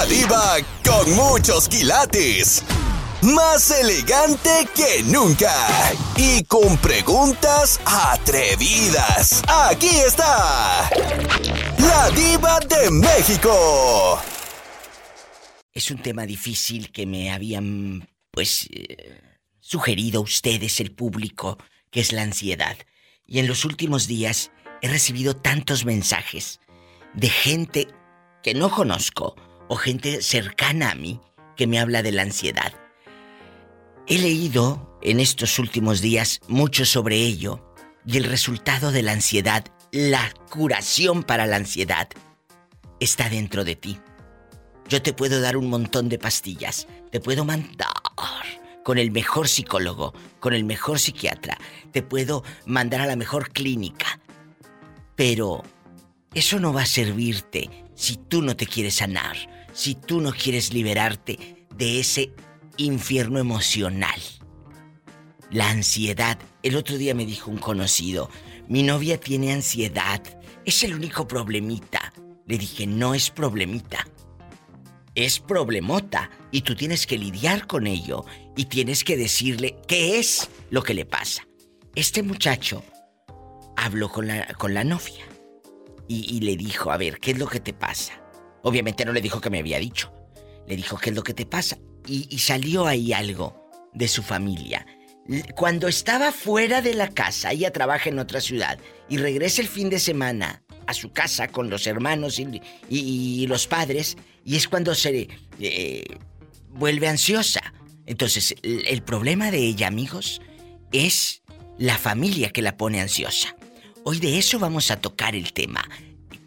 La diva con muchos quilates. Más elegante que nunca. Y con preguntas atrevidas. Aquí está. La diva de México. Es un tema difícil que me habían, pues, eh, sugerido ustedes, el público, que es la ansiedad. Y en los últimos días he recibido tantos mensajes de gente que no conozco o gente cercana a mí que me habla de la ansiedad. He leído en estos últimos días mucho sobre ello y el resultado de la ansiedad, la curación para la ansiedad, está dentro de ti. Yo te puedo dar un montón de pastillas, te puedo mandar con el mejor psicólogo, con el mejor psiquiatra, te puedo mandar a la mejor clínica, pero eso no va a servirte si tú no te quieres sanar, si tú no quieres liberarte de ese infierno emocional. La ansiedad. El otro día me dijo un conocido, mi novia tiene ansiedad, es el único problemita. Le dije, no es problemita, es problemota y tú tienes que lidiar con ello y tienes que decirle qué es lo que le pasa. Este muchacho habló con la, con la novia y, le dijo, a ver, ¿qué es lo que te pasa? Obviamente no le dijo que me había dicho. Le dijo, ¿qué es lo que te pasa? Y, salió ahí algo de su familia. Cuando estaba fuera de la casa, ella trabaja en otra ciudad y regresa el fin de semana a su casa con los hermanos y, los padres y es cuando se eh, vuelve ansiosa. Entonces, el, problema de ella, amigos, es la familia que la pone ansiosa. Hoy de eso vamos a tocar el tema.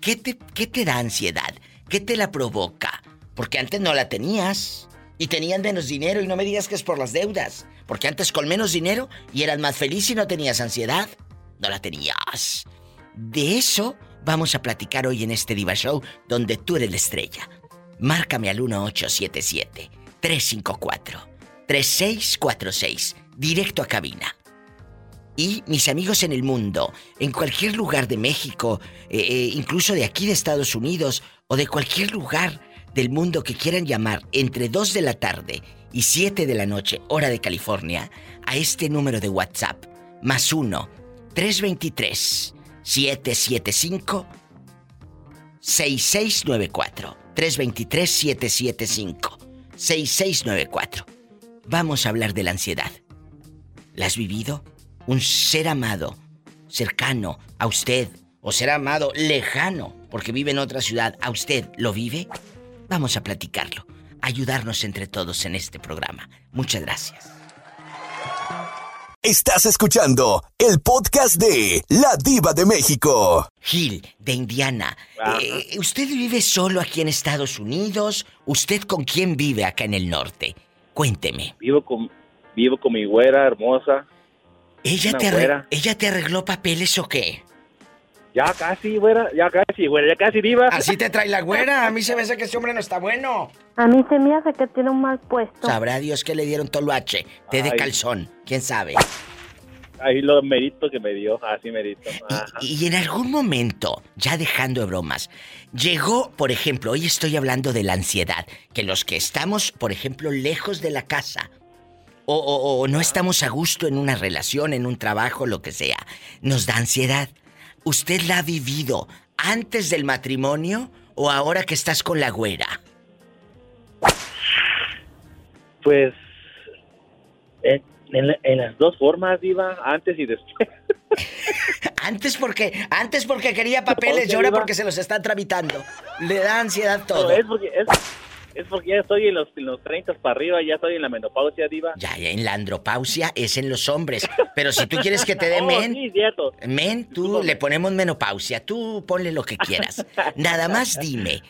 ¿Qué te, qué te da ansiedad? ¿Qué te la provoca? Porque antes no la tenías. Y tenían menos dinero y no me digas que es por las deudas. Porque antes con menos dinero y eras más feliz y no tenías ansiedad. No la tenías. De eso vamos a platicar hoy en este Diva Show donde tú eres la estrella. Márcame al 1877-354-3646, directo a cabina. Y mis amigos en el mundo, en cualquier lugar de México, eh, eh, incluso de aquí de Estados Unidos o de cualquier lugar del mundo que quieran llamar entre 2 de la tarde y 7 de la noche, hora de California, a este número de WhatsApp, más 1 323 775 6694 323 775 6694. Vamos a hablar de la ansiedad. ¿La has vivido? Un ser amado, cercano a usted, o ser amado lejano, porque vive en otra ciudad, ¿a usted lo vive? Vamos a platicarlo, ayudarnos entre todos en este programa. Muchas gracias. Estás escuchando el podcast de La Diva de México. Gil, de Indiana. Eh, ¿Usted vive solo aquí en Estados Unidos? ¿Usted con quién vive acá en el norte? Cuénteme. Vivo con, vivo con mi güera hermosa. ¿Ella te, ¿Ella te arregló papeles o qué? Ya casi, güera, ya casi, güera, ya casi diva. Así te trae la güera. A mí se me hace que ese hombre no está bueno. A mí se me hace que tiene un mal puesto. Sabrá Dios que le dieron toluache, té de calzón, quién sabe. Ahí lo merito que me dio, así merito. Y, y, en algún momento, ya dejando de bromas, llegó, por ejemplo, hoy estoy hablando de la ansiedad, que los que estamos, por ejemplo, lejos de la casa, o, o no estamos a gusto en una relación, en un trabajo, lo que sea, nos da ansiedad. ¿Usted la ha vivido antes del matrimonio o ahora que estás con la güera? Pues en, las dos formas, Diva, antes y después. antes porque antes porque quería papeles y ahora porque se los están tramitando. Le da ansiedad todo. es porque es porque ya estoy en los, en los 30 para arriba, ya estoy en la menopausia, diva. Ya, ya, en la andropausia es en los hombres. Pero si tú quieres que te dé oh, men... Men, tú le ponemos menopausia. Tú ponle lo que quieras. Nada más dime.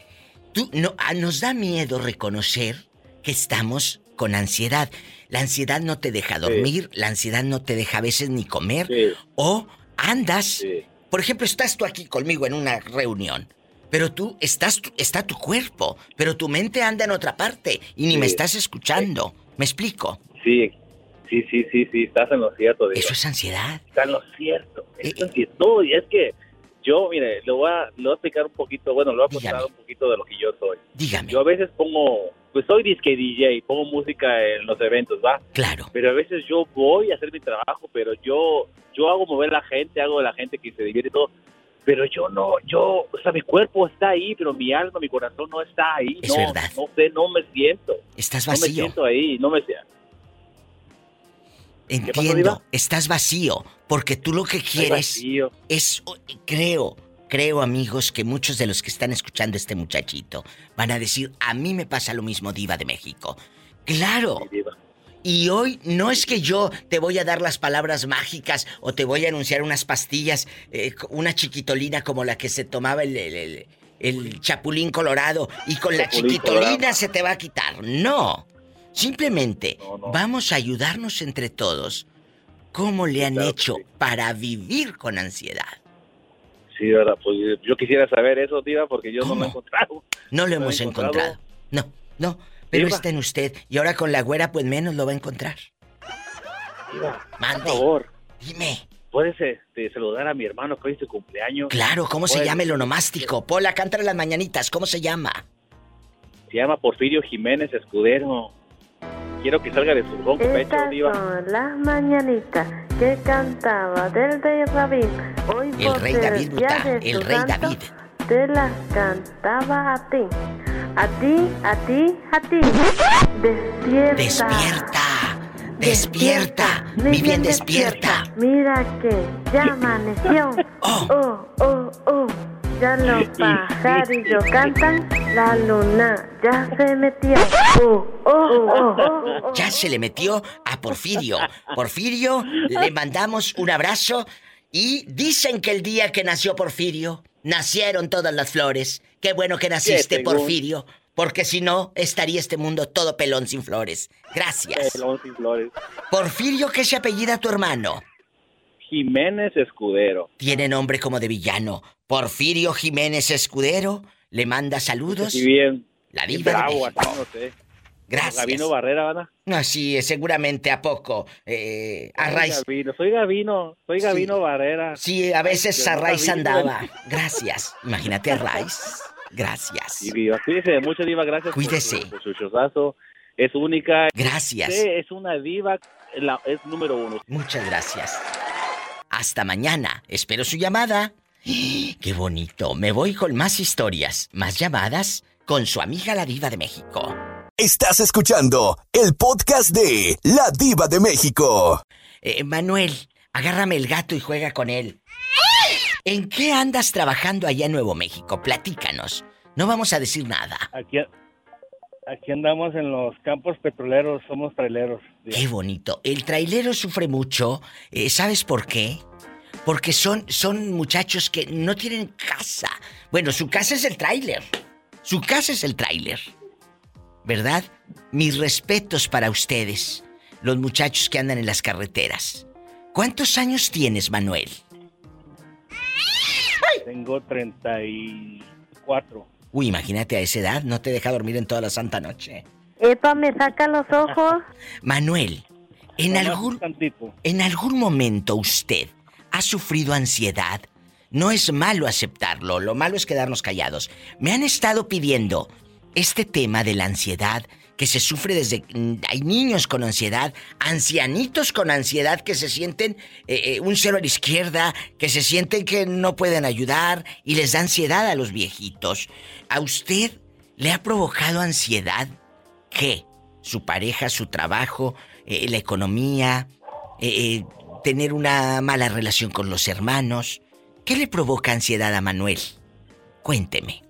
Tú, no, ah, nos da miedo reconocer que estamos con ansiedad. La ansiedad no te deja dormir, la ansiedad no te deja a veces ni comer. O andas... Por ejemplo, estás tú aquí conmigo en una reunión pero tú estás, está tu cuerpo, pero tu mente anda en otra parte y ni me estás escuchando. ¿Me explico? Sí, sí, sí, sí, sí, estás en lo cierto. Eso es ansiedad. Está en lo cierto. Es eh, eh. y es que yo, mire, le voy, a, le voy a explicar un poquito, bueno, le voy a contar un poquito de lo que yo soy. Dígame. Yo a veces pongo, pues soy disque DJ, pongo música en los eventos, ¿va? Claro. Pero a veces yo voy a hacer mi trabajo, pero yo yo hago mover a la gente, hago a la gente que se divierte y todo. Pero yo no, yo, o sea, mi cuerpo está ahí, pero mi alma, mi corazón no está ahí. Es no, verdad. no sé, no me siento. Estás No me vacío. siento ahí, no me siento. Entiendo. Estás vacío. Porque tú lo que quieres vacío. es. Creo, creo, amigos, que muchos de los que están escuchando a este muchachito van a decir: A mí me pasa lo mismo, Diva de México. Claro. Mi diva. Y hoy no es que yo te voy a dar las palabras mágicas o te voy a anunciar unas pastillas, eh, una chiquitolina como la que se tomaba el, el- el- el chapulín colorado y con la Chapulín chiquitolina colorado. se te va a quitar. No. Simplemente No, no. vamos a ayudarnos entre todos. ¿Cómo le han Claro hecho sí. para vivir con ansiedad? Sí, verdad, pues yo quisiera saber eso, diva, porque yo no lo he encontrado. No lo ¿Lo ha hemos encontrado? encontrado. No, no. Pero Diva. está en usted. Y ahora con la güera, pues menos lo va a encontrar. Diva, por Mande. favor, Dime. ¿puedes este, saludar a mi hermano que hoy es su cumpleaños? Claro, ¿cómo se llama el onomástico? Pola, cántale las mañanitas, ¿cómo se llama? Se llama Porfirio Jiménez Escudero. Quiero que salga de su ronco pecho, Estas diva. son las mañanitas que cantaba del rey David. Hoy El por rey David el rey santo, David. Te las cantaba a ti. A ti, a ti, a ti. Despierta. Despierta, despierta, mi bien despierta. Mira que ya amaneció. Oh. oh, oh, oh. Ya los pajarillos cantan, la luna ya se metió. Oh, oh, oh, oh, oh. Ya se le metió a Porfirio. Porfirio, le mandamos un abrazo y dicen que el día que nació Porfirio, nacieron todas las flores. Qué bueno que naciste. Porfirio, porque si no, estaría este mundo todo pelón sin flores. Gracias. Pelón sin flores. Porfirio, ¿qué se apellida tu hermano? Jiménez Escudero. Tiene nombre como de villano. Porfirio Jiménez Escudero le manda saludos. Sí, bien. La diva de bravo, así, no sé. Gracias. Gabino Barrera, ¿verdad? Así es, seguramente a poco. Eh, a Soy. Gabino, soy Gabino, soy Sí. Barrera. Sí, a veces Ay, a Dios, raíz Gabino. andaba. Gracias. Imagínate a raíz. Gracias. Y viva, cuídese mucho, diva, gracias por Cuídese. su- por su, chozazo. Es única. Gracias. Usted es una diva, la- es número uno. Muchas gracias. Hasta mañana. Espero su llamada. Qué bonito. Me voy con más historias, más llamadas con su amiga la diva de México. Estás escuchando el podcast de La Diva de México. Eh, Manuel, agárrame el gato y juega con él. ¿En qué andas trabajando allá en Nuevo México? Platícanos. No vamos a decir nada. Aquí, aquí andamos en los campos petroleros, somos traileros. Qué bonito. El trailero sufre mucho. eh, ¿Sabes por qué? Porque son, son muchachos que no tienen casa. Bueno, su casa es el tráiler. Su casa es el tráiler. ¿Verdad? Mis respetos para ustedes, los muchachos que andan en las carreteras. ¿Cuántos años tienes, Manuel? Tengo 34. Uy, imagínate a esa edad, no te deja dormir en toda la santa noche. Epa, me saca los ojos. Manuel, en algún. ¿En algún momento usted ha sufrido ansiedad? No es malo aceptarlo, lo malo es quedarnos callados. Me han estado pidiendo este tema de la ansiedad que se sufre desde... mm, Hay niños con ansiedad, ancianitos con ansiedad que se sienten eh, eh, un cero a la izquierda, que se sienten que no pueden ayudar y les da ansiedad a los viejitos. ¿A usted le ha provocado ansiedad qué? Su pareja, su trabajo, eh, la economía, tener una mala relación con los hermanos. ¿Qué le provoca ansiedad a Manuel? Cuénteme.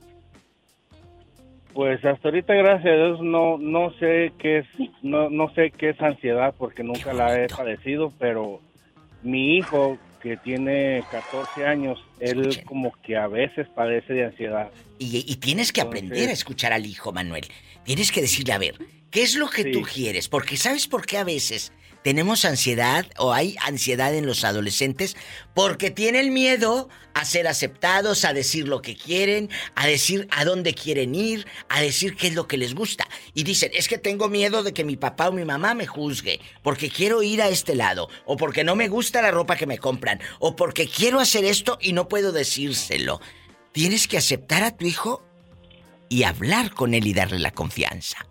Pues hasta ahorita, gracias a Dios, no, no sé qué es, no, no sé qué es ansiedad porque nunca la he padecido, pero mi hijo que tiene 14 años, él Escuchen. como que a veces padece de ansiedad. Y, y tienes que Entonces- aprender a escuchar al hijo, Manuel. Tienes que decirle, a ver, ¿qué es lo que Sí. tú quieres? Porque ¿sabes por qué a veces tenemos ansiedad o hay ansiedad en los adolescentes? Porque tienen miedo a ser aceptados, a decir lo que quieren, a decir a dónde quieren ir, a decir qué es lo que les gusta. Y dicen, es que tengo miedo de que mi papá o mi mamá me juzgue, porque quiero ir a este lado, o porque no me gusta la ropa que me compran, o porque quiero hacer esto y no puedo decírselo. Tienes que aceptar a tu hijo y hablar con él y darle la confianza.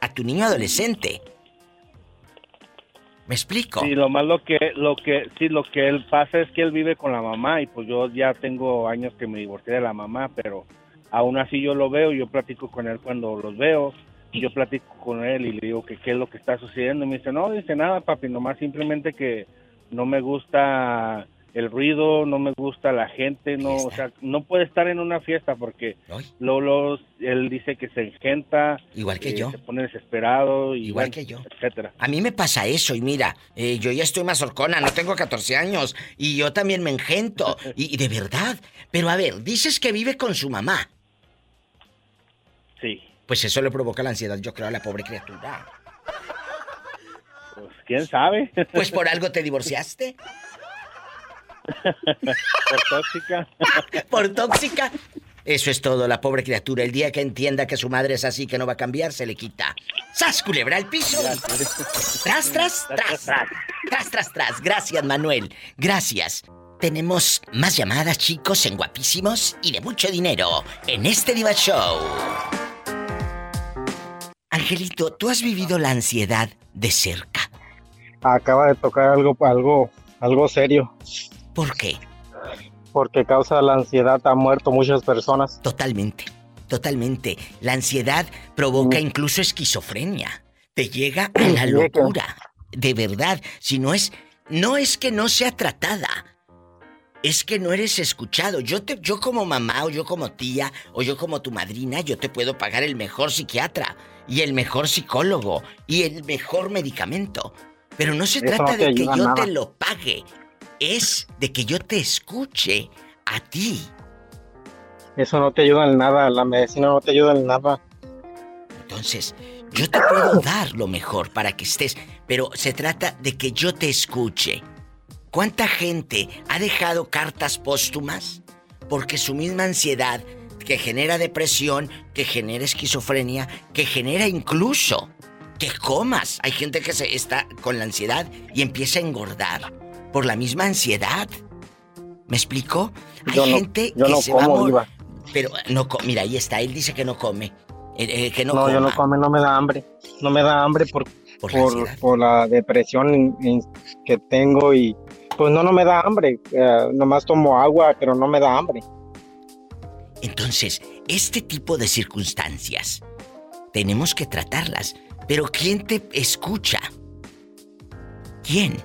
A tu niño adolescente. ¿Me explico? Sí, lo malo que, lo que, sí, lo que él pasa es que él vive con la mamá y pues yo ya tengo años que me divorcié de la mamá, pero aún así yo lo veo, yo platico con él cuando los veo, yo platico con él y le digo que qué es lo que está sucediendo y me dice, no, dice nada, papi, nomás simplemente que no me gusta el ruido, no me gusta la gente, no, o sea, no puede estar en una fiesta porque Lolo, él dice que se engenta, igual que eh, yo, se pone desesperado, y igual bueno, que yo, etcétera. A mí me pasa eso y mira, eh, yo ya estoy más horcona, no tengo 14 años y yo también me engento y, y de verdad, pero a ver, dices que vive con su mamá. Sí. Pues eso le provoca la ansiedad, yo creo, a la pobre criatura. Pues quién sabe. Pues por algo te divorciaste. por tóxica. por tóxica. Eso es todo, la pobre criatura. El día que entienda que su madre es así, que no va a cambiar, se le quita. ¡Sas, culebra al piso! Tras, tras, tras. Tras, tras, tras. Gracias, Manuel. Gracias. Tenemos más llamadas, chicos, en guapísimos y de mucho dinero en este Diva Show. Angelito, ¿tú has vivido la ansiedad de cerca? Acaba de tocar algo, algo, algo serio. ¿Por qué? Porque causa la ansiedad, ha muerto muchas personas. Totalmente, totalmente. La ansiedad provoca incluso esquizofrenia. Te llega a la locura. De verdad, si no es, no es que no sea tratada. Es que no eres escuchado. Yo te, yo como mamá o yo como tía o yo como tu madrina, yo te puedo pagar el mejor psiquiatra y el mejor psicólogo y el mejor medicamento. Pero no se Eso trata no de que yo nada. te lo pague. Es de que yo te escuche a ti. Eso no te ayuda en nada, la medicina no te ayuda en nada. Entonces, yo te puedo dar lo mejor para que estés, pero se trata de que yo te escuche. ¿Cuánta gente ha dejado cartas póstumas? Porque su misma ansiedad, que genera depresión, que genera esquizofrenia, que genera incluso que comas. Hay gente que se está con la ansiedad y empieza a engordar por la misma ansiedad. ¿Me explico? Hay Yo no- gente yo que no se va a como, mor- Diva. Pero no, mira, ahí está, él dice que no come. Eh, eh, que no, No, yo no come, no me da hambre. No me da hambre por, Por la por, la depresión que tengo y pues no, no me da hambre. Eh, nomás tomo agua, pero no me da hambre. Entonces, este tipo de circunstancias tenemos que tratarlas. Pero ¿quién te escucha? ¿Quién?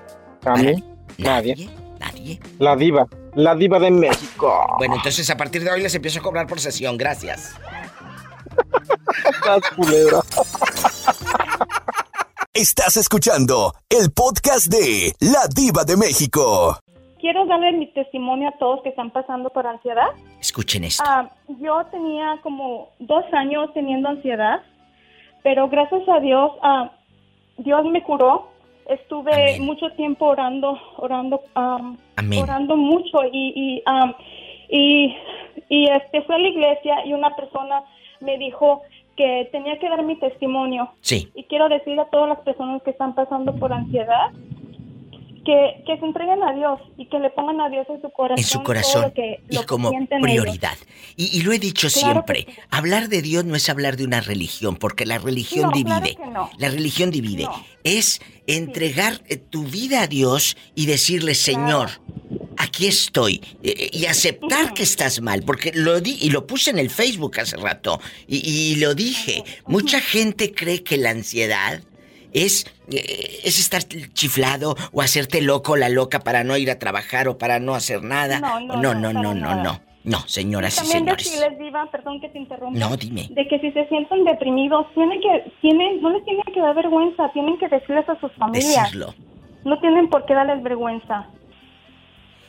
A mí, ¿Nadie? nadie. ¿Nadie? La diva, la diva de México. Bueno, entonces a partir de hoy les empiezo a cobrar por sesión. Gracias. Estás culebra. Estás escuchando el podcast de La Diva de México. Quiero darle mi testimonio a todos que están pasando por ansiedad. Escuchen esto. Ah, yo tenía como dos años teniendo ansiedad, pero gracias a Dios, ah, Dios me curó. Estuve Amén. mucho tiempo orando, orando, Amén. orando mucho y y, ah, y y, este fui a la iglesia y una persona me dijo que tenía que dar mi testimonio. Sí. Y quiero decir a todas las personas que están pasando por ansiedad que, que se entreguen a Dios y que le pongan a Dios en su corazón. En su corazón lo que- y lo como prioridad. Y, y lo he dicho Claro siempre, sí. hablar de Dios no es hablar de una religión, porque la religión No, divide. no. La religión divide. No. Es entregar eh, tu vida a Dios y decirle, Señor, aquí estoy. eh, y aceptar que estás mal, porque lo di y lo puse en el Facebook hace rato. Y, y lo dije. Mucha gente cree que la ansiedad es, eh, es estar chiflado o hacerte loco la loca para no ir a trabajar o para no hacer nada. No, no, no, no, no, no, no, señoras y También señores. decirles, Diva, perdón que te interrumpa. No, dime. De que si se sienten deprimidos, tienen que, tienen, no les tienen que dar vergüenza, tienen que decirles a sus familias. Decirlo. No tienen por qué darles vergüenza.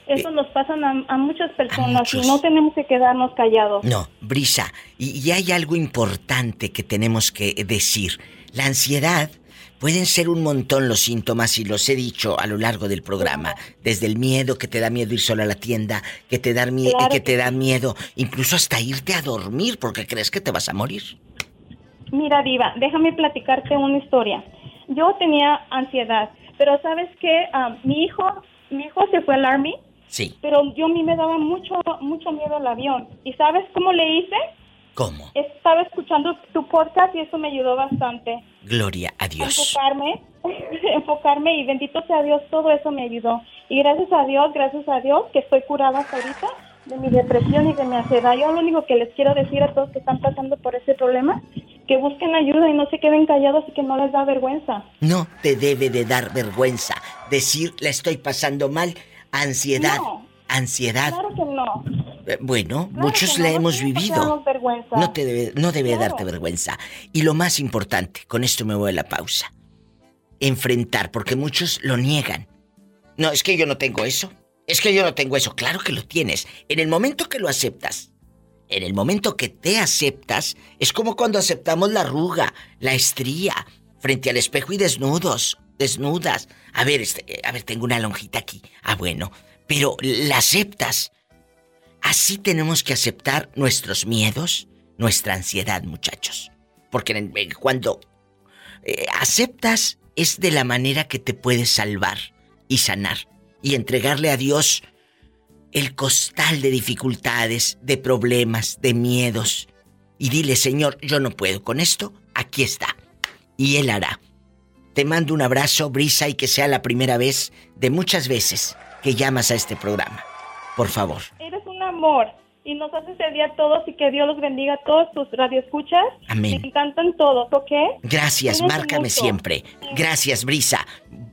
Eso Eh, nos pasa a, a muchas personas muchos. y no tenemos que quedarnos callados. No, Brisa, y, y hay algo importante que tenemos que decir. La ansiedad pueden ser un montón los síntomas y los he dicho a lo largo del programa. Desde el miedo, que te da miedo ir solo a la tienda, que te da, mie- Claro que te da miedo, incluso hasta irte a dormir porque crees que te vas a morir. Mira, Diva, déjame platicarte una historia. Yo tenía ansiedad, pero ¿sabes qué? Ah, mi hijo mi hijo se fue al Army Sí. Pero yo a mí me daba mucho, mucho miedo el avión. ¿Y sabes cómo le hice? ¿Cómo? Estaba escuchando tu podcast y eso me ayudó bastante. Gloria a Dios. Enfocarme, enfocarme y bendito sea Dios, todo eso me ayudó. Y gracias a Dios, gracias a Dios que estoy curada hasta ahorita de mi depresión y de mi ansiedad. Yo lo único que les quiero decir a todos que están pasando por ese problema, que busquen ayuda y no se queden callados y que no les da vergüenza. No te debe de dar vergüenza decir la estoy pasando mal, ansiedad, No. Ansiedad. Claro que no. Eh, Bueno, Claro muchos la no, hemos vivido. No te debe, no debe Claro. darte vergüenza. Y lo más importante, con esto me voy a la pausa. Enfrentar, porque muchos lo niegan. No, es que yo no tengo eso. Es que yo no tengo eso. Claro que lo tienes. En el momento que lo aceptas, en el momento que te aceptas, es como cuando aceptamos la arruga, la estría, frente al espejo y desnudos, desnudas. A ver, este, a ver, tengo una lonjita aquí. Ah, bueno, pero la aceptas. Así tenemos que aceptar nuestros miedos, nuestra ansiedad, muchachos. Porque cuando eh, aceptas es de la manera que te puedes salvar y sanar y entregarle a Dios el costal de dificultades, de problemas, de miedos. Y dile, Señor, yo no puedo con esto, aquí está. Y Él hará. Te mando un abrazo, Brisa, y que sea la primera vez de muchas veces que llamas a este programa. Por favor. Eres un amor y nos haces el día a todos y que Dios los bendiga a todos tus radioescuchas. Amén. Me encantan todos, ¿ok? Gracias, márcame mucho. siempre. Gracias, Brisa.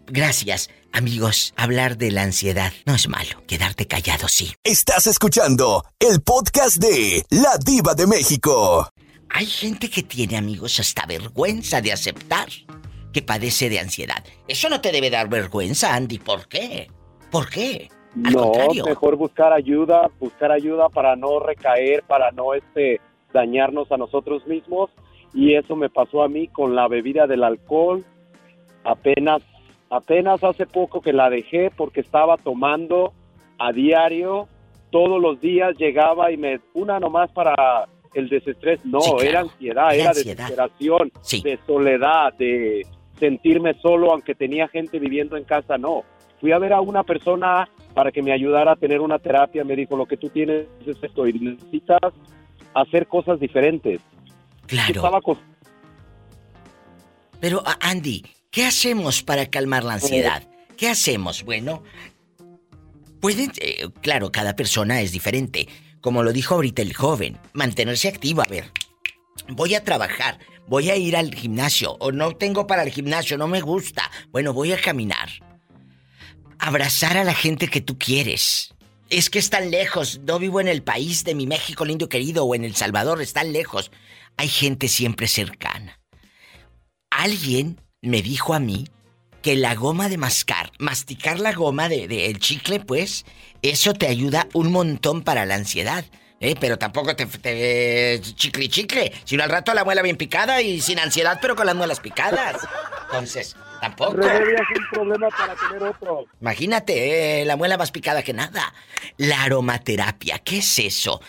Gracias. Amigos, hablar de la ansiedad no es malo. Quedarte callado, sí. Estás escuchando el podcast de La Diva de México. Hay gente que tiene, amigos, hasta vergüenza de aceptar que padece de ansiedad. Eso no te debe dar vergüenza, Andy. ¿Por qué? ¿Por qué? Al no, contrario. mejor buscar ayuda, buscar ayuda para no recaer, para no este dañarnos a nosotros mismos y eso me pasó a mí con la bebida del alcohol. Apenas apenas hace poco que la dejé porque estaba tomando a diario, todos los días llegaba y me una nomás para el desestrés, no, Sí, claro. era ansiedad, Era era ansiedad. desesperación, Sí. de soledad, de sentirme solo aunque tenía gente viviendo en casa, no. Fui a ver a una persona para que me ayudara a tener una terapia, me dijo, lo que tú tienes es esto y necesitas hacer cosas diferentes. Claro. Estaba acos- Pero, Andy, ¿qué hacemos para calmar la ansiedad? ¿Qué hacemos? Bueno, pueden, eh, claro, cada persona es diferente. Como lo dijo ahorita el joven, mantenerse activo. A ver, voy a trabajar, voy a ir al gimnasio, o no tengo para el gimnasio, no me gusta. Bueno, voy a caminar. Abrazar a la gente que tú quieres. Es que están lejos, no vivo en el país de mi México lindo querido o en El Salvador, están lejos. Hay gente siempre cercana. Alguien me dijo a mí que la goma de mascar, masticar la goma del de, el chicle, pues, eso te ayuda un montón para la ansiedad. ¿eh? Pero tampoco te, te chicle chicle, sino al rato la muela bien picada y sin ansiedad, pero con las muelas picadas. Entonces, tampoco. Remedias un problema para tener otro. Imagínate, eh, la muela más picada que nada. La aromaterapia, ¿qué es eso?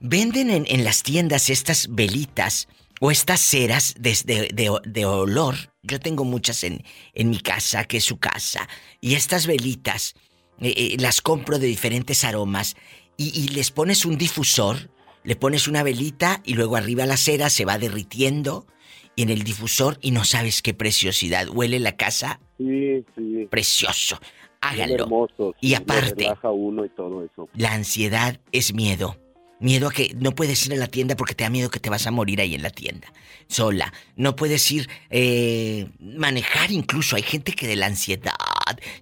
Venden en, en las tiendas estas velitas o estas ceras de, de- de- de olor. Yo tengo muchas en, en mi casa, que es su casa. Y estas velitas eh, eh, las compro de diferentes aromas. Y, y les pones un difusor, le pones una velita y luego arriba la cera se va derritiendo. Y en el difusor y no sabes qué preciosidad. Huele la casa Sí, sí. precioso. Háganlo. hermoso, Y aparte- lo relaja uno y todo eso. La ansiedad es miedo. Miedo a que no puedes ir a la tienda porque te da miedo que te vas a morir ahí en la tienda. Sola. No puedes ir eh, manejar incluso. Hay gente que de la ansiedad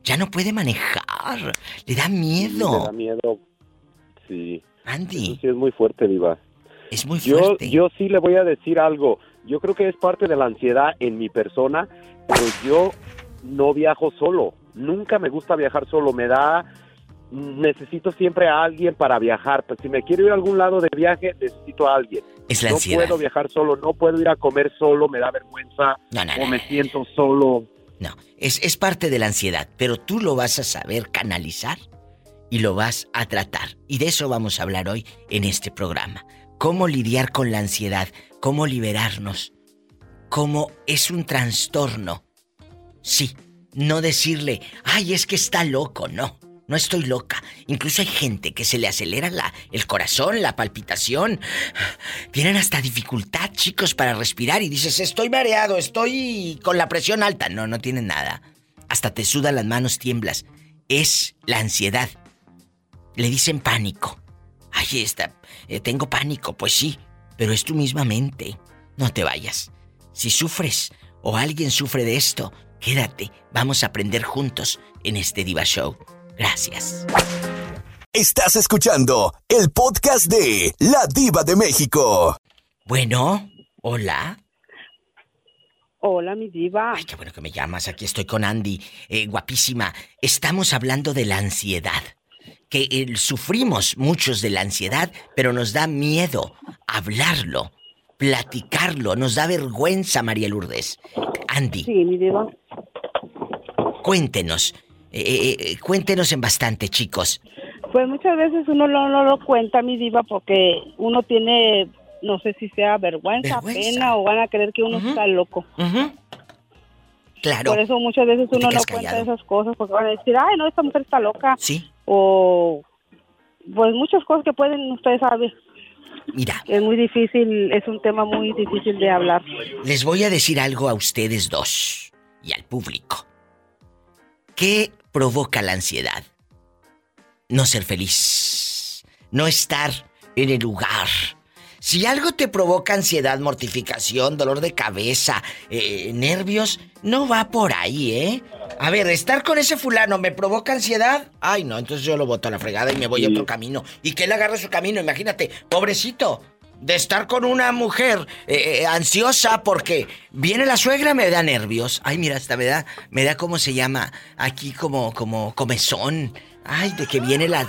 ya no puede manejar. Le da Sí, miedo. da miedo. Sí. Andy, Sí, es muy fuerte, Diva. es muy Yo, fuerte. yo sí le voy a decir algo. Yo creo que es parte de la ansiedad en mi persona, pero yo no viajo solo. Nunca me gusta viajar solo. Me da. Necesito siempre a alguien para viajar. Pues si me quiero ir a algún lado de viaje, necesito a alguien. es la no ansiedad. puedo viajar solo, no puedo ir a comer solo, me da vergüenza No, no, o no, me siento solo. No, es, es parte de la ansiedad, pero tú lo vas a saber canalizar y lo vas a tratar. Y de eso vamos a hablar hoy en este programa. Cómo lidiar con la ansiedad, cómo liberarnos, cómo es un trastorno. Sí, no decirle, ay, es que está loco, no. no estoy loca. Incluso hay gente que se le acelera el corazón, la palpitación. Tienen hasta dificultad, chicos, para respirar y dices, estoy mareado, estoy con la presión alta. No, no tienen nada. Hasta te sudan las manos, tiemblas. Es la ansiedad. Le dicen pánico. Ay, está, eh, tengo pánico, pues sí, pero es tu misma mente. No te vayas. Si sufres o alguien sufre de esto, quédate. Vamos a aprender juntos en este Diva Show. Gracias. Estás escuchando el podcast de La Diva de México. Bueno, hola. Hola, mi diva. Ay, qué bueno que me llamas. Aquí estoy con Andy. Eh, guapísima. Estamos hablando de la ansiedad. Que eh, sufrimos muchos de la ansiedad, pero nos da miedo hablarlo, platicarlo. Nos da vergüenza, María Lourdes. Andy. Sí, mi diva. Cuéntenos. Eh, eh, eh, cuéntenos en bastante, chicos. Pues muchas veces uno no, no lo cuenta, mi diva, porque uno tiene, no sé si sea vergüenza, Vergüenza. pena o van a creer que uno está loco. Claro. Por eso muchas veces uno no cuenta esas cosas, porque van a decir, ay, no, esta mujer está loca. Sí. O, pues muchas cosas que pueden, ustedes saben, Mira, es muy difícil, es un tema muy difícil de hablar. les voy a decir algo a ustedes dos y al público. ¿Qué provoca la ansiedad? No ser feliz. No estar en el lugar. Si algo te provoca ansiedad, mortificación, dolor de cabeza, eh, nervios, no va por ahí, ¿eh? A ver, estar con ese fulano me provoca ansiedad. Ay, no, entonces yo lo boto a la fregada y me voy a otro camino. Y que él agarre su camino, imagínate, pobrecito. De estar con una mujer eh, eh, ansiosa porque viene la suegra me da nervios. Ay, mira, hasta me da, me da cómo se llama aquí como, como comezón. Ay, de que viene la,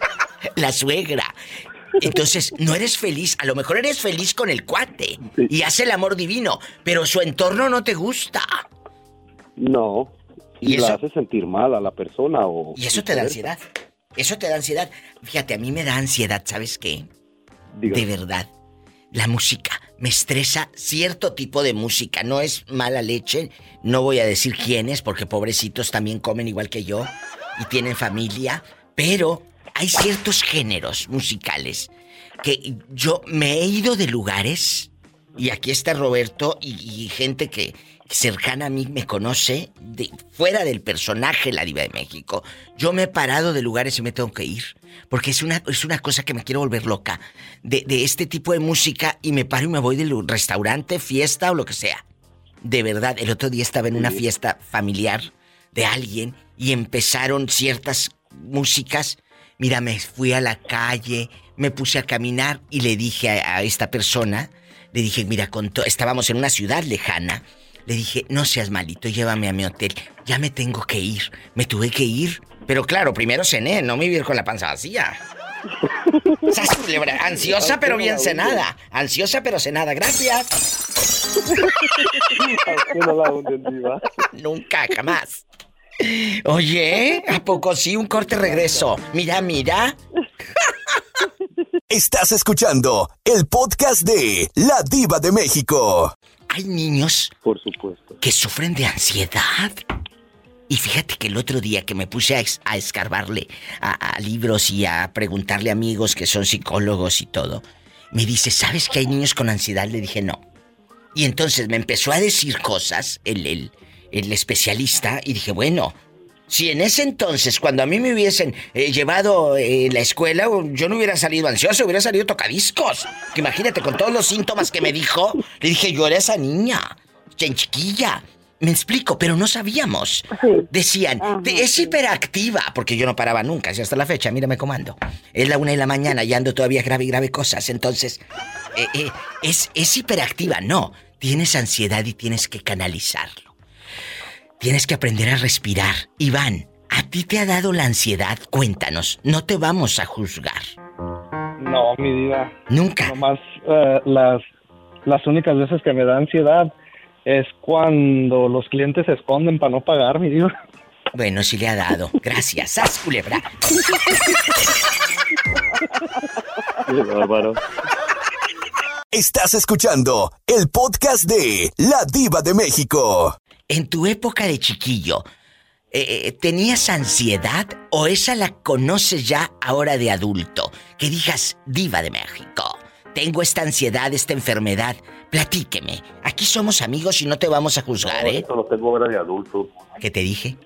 la suegra. Entonces, no eres feliz. A lo mejor eres feliz con el cuate y hace el amor divino, pero su entorno no te gusta. No. ¿Y Y, la eso? hace sentir mal a la persona o... Y eso te da ansiedad. Eso te da ansiedad. Fíjate, a mí me da ansiedad, ¿sabes qué? Diga. De verdad. La música. Me estresa cierto tipo de música. No es mala leche. No voy a decir quiénes, porque pobrecitos también comen igual que yo y tienen familia. Pero hay ciertos géneros musicales que yo me he ido de lugares. Y aquí está Roberto y, y gente que cercana a mí me conoce de fuera del personaje La Diva de México. Yo me he parado de lugares y me tengo que ir. Porque es una, es una cosa que me quiero volver loca. De, de este tipo de música y me paro y me voy del restaurante, fiesta o lo que sea. De verdad, el otro día estaba en una fiesta familiar de alguien y empezaron ciertas músicas. Mira, me fui a la calle, me puse a caminar y le dije a, a esta persona, le dije, mira, con estábamos en una ciudad lejana. Le dije, no seas malito, llévame a mi hotel. Ya me tengo que ir. Me tuve que ir. Pero claro, primero cené, no me iba a ir con la panza vacía. Ansiosa pero bien cenada. Ansiosa pero cenada. Gracias. Nunca, jamás. Oye, ¿a poco sí? Un corte regreso. Mira, mira. Estás escuchando el podcast de La Diva de México. Hay niños Por supuesto. que sufren de ansiedad. Y fíjate que el otro día que me puse a, a escarbarle a, a libros y a preguntarle a amigos que son psicólogos y todo, me dice, ¿sabes que hay niños con ansiedad? Le dije, no. Y entonces me empezó a decir cosas el, el, el especialista y dije, bueno, si en ese entonces, cuando a mí me hubiesen eh, llevado en la escuela, yo no hubiera salido ansioso, hubiera salido tocadiscos. Que imagínate, con todos los síntomas que me dijo, le dije, yo era esa niña, en chiquilla. Me explico, pero no sabíamos. Decían, Ajá, "Te- es hiperactiva, porque yo no paraba nunca, así hasta la fecha, mírame cómo ando. Es la una de la mañana y ando todavía grave y grave cosas, entonces, eh, eh, es, es hiperactiva, no. Tienes ansiedad y tienes que canalizarlo. Tienes que aprender a respirar. Iván, ¿a ti te ha dado la ansiedad? Cuéntanos, no te vamos a juzgar. No, mi diva. Nunca. Nomás eh, las, las únicas veces que me da ansiedad es cuando los clientes se esconden para no pagar, mi diva. Bueno, sí le ha dado. Gracias. ¡Sas, culebra! Qué bárbaro. Estás escuchando el podcast de La Diva de México. En tu época de chiquillo, eh, eh, ¿tenías ansiedad o esa la conoces ya ahora de adulto? Que digas, diva de México, tengo esta ansiedad, esta enfermedad, platíqueme. Aquí somos amigos y no te vamos a juzgar, ¿eh? Esto lo tengo ahora de adulto. ¿Qué te dije?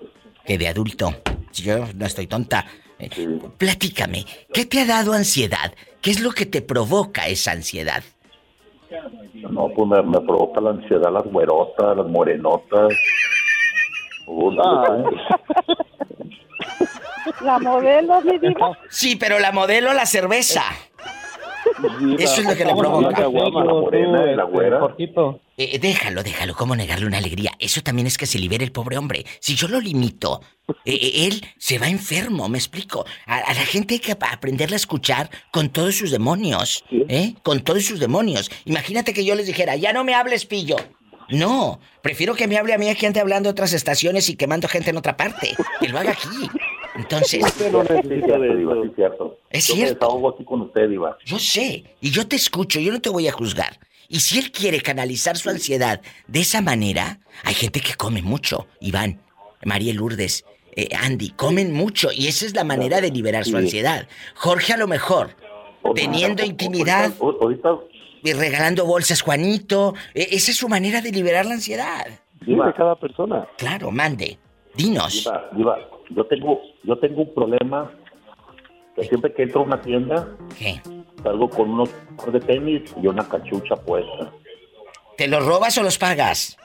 Que de adulto. Yo no estoy tonta. Eh, Platícame, ¿qué te ha dado ansiedad? ¿Qué es lo que te provoca esa ansiedad? No, pues me, me provoca la ansiedad las güerotas, las morenotas. Uh, no, La modelo, mi diva. Sí, pero la modelo, la cerveza. Eso es lo que le provoca. Güera. Eh, déjalo, déjalo, ¿cómo negarle una alegría? Eso también es que se libere el pobre hombre. Si yo lo limito, eh, eh, él se va enfermo, me explico. A, a la gente hay que ap- aprenderle a escuchar con todos sus demonios, ¿eh? Con todos sus demonios. Imagínate que yo les dijera, ya no me hables, pillo. No, prefiero que me hable a mí aquí ande hablando de otras estaciones y quemando gente en otra parte. Que lo haga aquí. Entonces... Es Yo cierto. me desahogo aquí con usted, Diva. Yo sé, y yo te escucho, yo no te voy a juzgar. Y si él quiere canalizar su ansiedad de esa manera, hay gente que come mucho. Iván, María Lourdes, eh, Andy, comen mucho y esa es la manera de liberar su ansiedad. Jorge a lo mejor, teniendo intimidad y regalando bolsas Juanito, eh, esa es su manera de liberar la ansiedad. Diva, cada persona. Claro, mande, dinos. Diva, Diva, yo tengo, yo tengo un problema que siempre que entro a una tienda, ¿Qué? salgo con unos par de tenis y una cachucha puesta. ¿Te los robas o los pagas?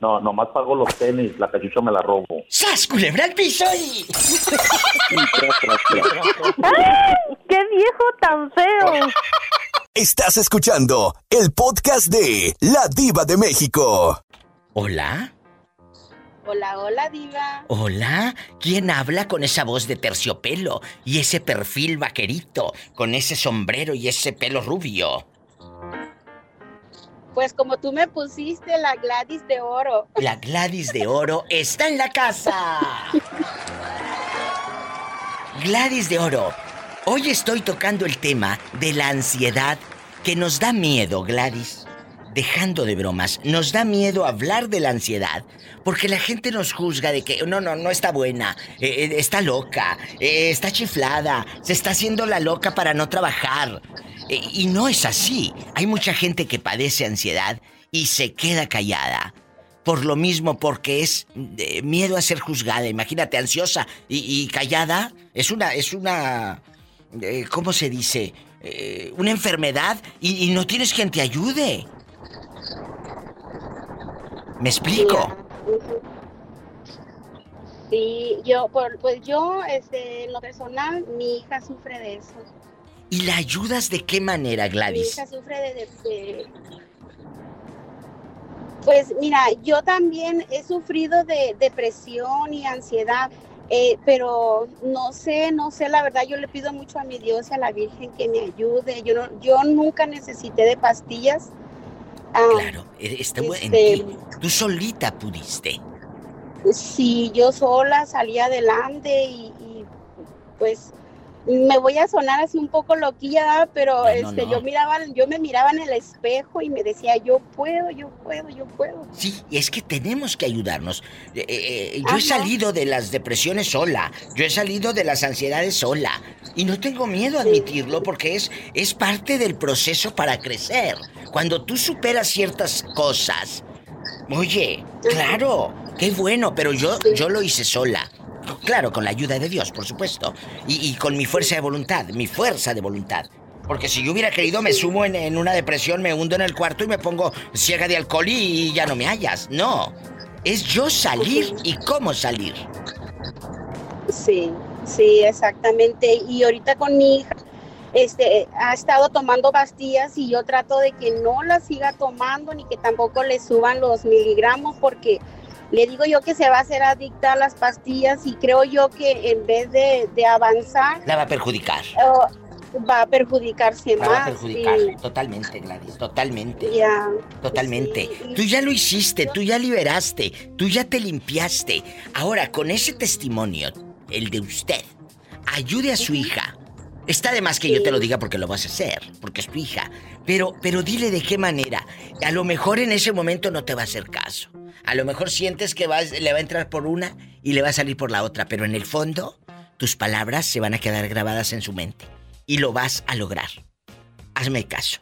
No, nomás pago los tenis, la cachucha me la robo. ¡Sas, culebra al piso y... ¡Qué viejo tan feo! Estás escuchando el podcast de La Diva de México. ¿Hola? Hola, hola, Diva. Hola, ¿quién habla con esa voz de terciopelo y ese perfil vaquerito, con ese sombrero y ese pelo rubio? Pues como tú me pusiste la Gladys de oro. La Gladys de Oro está en la casa. Gladys de Oro, hoy estoy tocando el tema de la ansiedad que nos da miedo, Gladys. Dejando de bromas, nos da miedo hablar de la ansiedad porque la gente nos juzga de que no, no, no está buena, eh, eh, está loca, eh, está chiflada, se está haciendo la loca para no trabajar. Y no es así. Hay mucha gente que padece ansiedad y se queda callada. Por lo mismo, porque es miedo a ser juzgada. Imagínate, ansiosa y, callada. Es una, es una, ¿cómo se dice? Una enfermedad y, y no tienes quien te ayude. ¿Me explico? Sí, yo, pues yo, este, en lo personal, mi hija sufre de eso. ¿Y la ayudas de qué manera, Mi Gladys? hija sufre de, de- de- Pues mira, yo también he sufrido de depresión y ansiedad, eh, pero no sé, no sé, la verdad yo le pido mucho a mi Dios y a la Virgen que me ayude. Yo, no, yo nunca necesité de pastillas. Ah, Claro, eh, está bu- en este- ti. Tú solita pudiste. Sí, yo sola salí adelante y, y, pues me voy a sonar así un poco loquilla, pero No, este, no. yo miraba, yo me miraba en el espejo y me decía, yo puedo, yo puedo, yo puedo. Sí, y es que tenemos que ayudarnos. Eh, eh, yo Ajá. he salido de las depresiones sola, yo he salido de las ansiedades sola. Y no tengo miedo a admitirlo porque es, es parte del proceso para crecer. Cuando tú superas ciertas cosas, oye, claro, qué bueno, pero yo, yo lo hice sola. Claro, con la ayuda de Dios, por supuesto. Y, con mi fuerza de voluntad, mi fuerza de voluntad. Porque si yo hubiera querido, me sumo en, una depresión, me hundo en el cuarto y me pongo ciega de alcohol y, y ya no me hallas. No. Es yo salir y cómo salir. Sí, sí, exactamente. Y ahorita con mi hija, este, ha estado tomando pastillas y yo trato de que no las siga tomando ni que tampoco le suban los miligramos porque le digo yo que se va a hacer adicta a las pastillas y creo yo que en vez de, de avanzar La va a perjudicar. va a perjudicarse La va a más. perjudicar. Totalmente, Gladys. Totalmente. Ya. Totalmente. Tú ya lo hiciste, tú ya liberaste, tú ya te limpiaste. Ahora, con ese testimonio, el de usted, ayude a su hija. Está de más que yo te lo diga porque lo vas a hacer, porque es tu hija. Pero, pero dile de qué manera. A lo mejor en ese momento no te va a hacer caso. A lo mejor sientes que vas, le va a entrar por una y le va a salir por la otra, pero en el fondo tus palabras se van a quedar grabadas en su mente y lo vas a lograr. Hazme caso.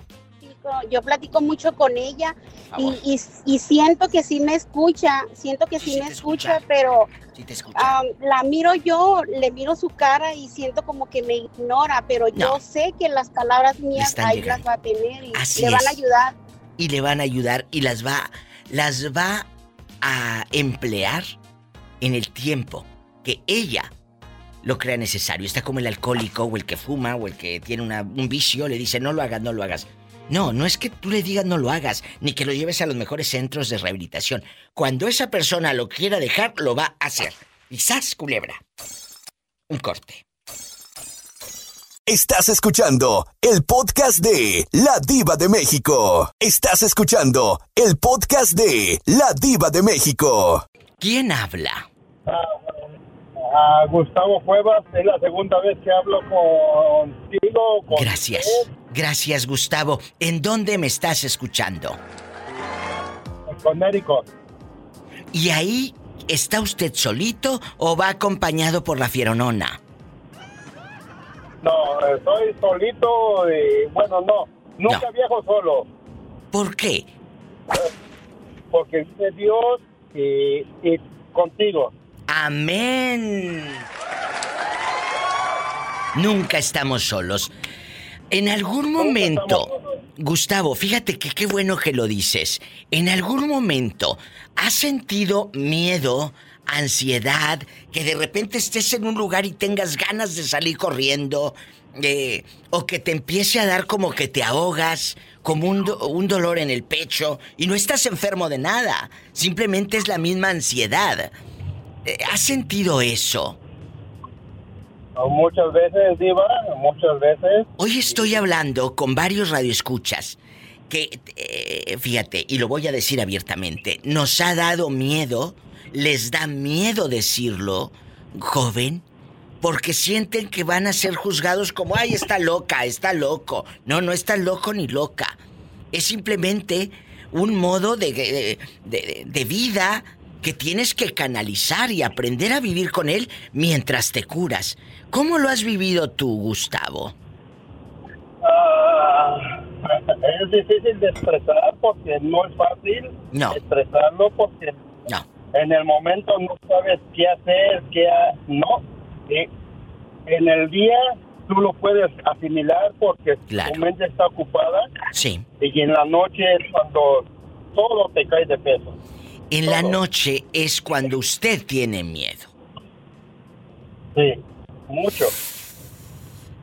Yo platico mucho con ella y, y- y siento que sí me escucha, siento que sí, me escucha, pero la miro yo, le miro su cara y siento como que me ignora, pero yo sé que las palabras mías ahí llegando. las va a tener y Así le van a ayudar. y le van a ayudar y las va las va a emplear en el tiempo que ella lo crea necesario. Está como el alcohólico o el que fuma o el que tiene un vicio, le dice no lo hagas, no lo hagas. No, no es que tú le digas no lo hagas, ni que lo lleves a los mejores centros de rehabilitación. Cuando esa persona lo quiera dejar, lo va a hacer. ¡zas, culebra! Un corte. Estás escuchando el podcast de La Diva de México. Estás escuchando el podcast de La Diva de México. ¿Quién habla? A Gustavo Cuevas, es la segunda vez que hablo contigo. Con Gracias. Gracias, Gustavo. ¿En dónde me estás escuchando? Con Érico. ¿Y ahí está usted solito o va acompañado por la fieronona? No, estoy solito y bueno, no, nunca viajo solo. ¿Por qué? Porque dice Dios y, y contigo. Amén. Nunca estamos solos. En algún momento, Gustavo, fíjate que qué bueno que lo dices. En algún momento, ¿has sentido miedo, ansiedad, que de repente estés en un lugar y tengas ganas de salir corriendo? eh, o que te empiece a dar como que te ahogas, como un, do- un dolor en el pecho, y no estás enfermo de nada, simplemente es la misma ansiedad. Eh, ¿Has sentido eso? Muchas veces, Diva, muchas veces. Hoy estoy hablando con varios radioescuchas que, eh, fíjate, y lo voy a decir abiertamente, nos ha dado miedo, les da miedo decirlo, joven, porque sienten que van a ser juzgados como, ay, está loca, está loco. No, no está loco ni loca. Es simplemente un modo de, de- de- de vida que tienes que canalizar y aprender a vivir con él mientras te curas. ¿Cómo lo has vivido tú, Gustavo? Ah, es difícil de expresar porque no es fácil No. expresarlo porque No. En el momento no sabes qué hacer, qué ha- no. Y en el día tú lo puedes asimilar porque Claro. tu mente está ocupada Sí. y en la noche es cuando todo te cae de peso. En la noche es cuando usted tiene miedo. Sí, mucho.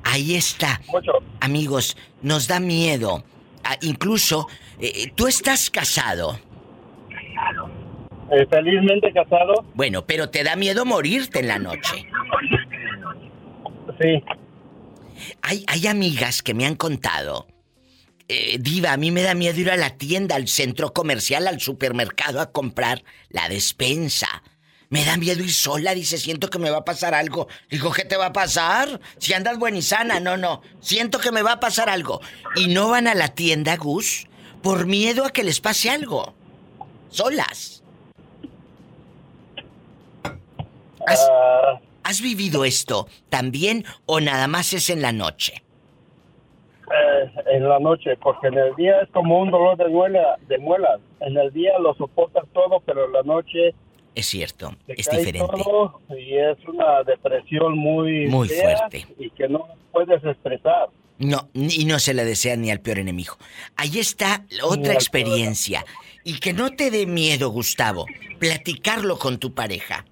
Ahí está. Mucho. Amigos, nos da miedo. Ah, incluso, eh, tú estás casado. Eh, felizmente casado. Bueno, pero te da miedo morirte en la noche. Sí. Hay, hay amigas que me han contado. eh, diva, a mí me da miedo ir a la tienda, al centro comercial, al supermercado a comprar la despensa. Me da miedo ir sola, dice, siento que me va a pasar algo. Digo, ¿qué te va a pasar? Si andas buena y sana, no, no. Siento que me va a pasar algo. Y no van a la tienda, Gus, por miedo a que les pase algo. Solas. ¿Has, Ah. has vivido esto también o nada más es en la noche? Eh, en la noche, porque en el día es como un dolor de muela, de muelas. En el día lo soportas todo, pero en la noche Es cierto, es diferente. todo y es una depresión muy fuerte. y que no puedes expresar. No, y no se la desea ni al peor enemigo. Ahí está otra experiencia. Y que no te dé miedo, Gustavo, platicarlo con tu pareja.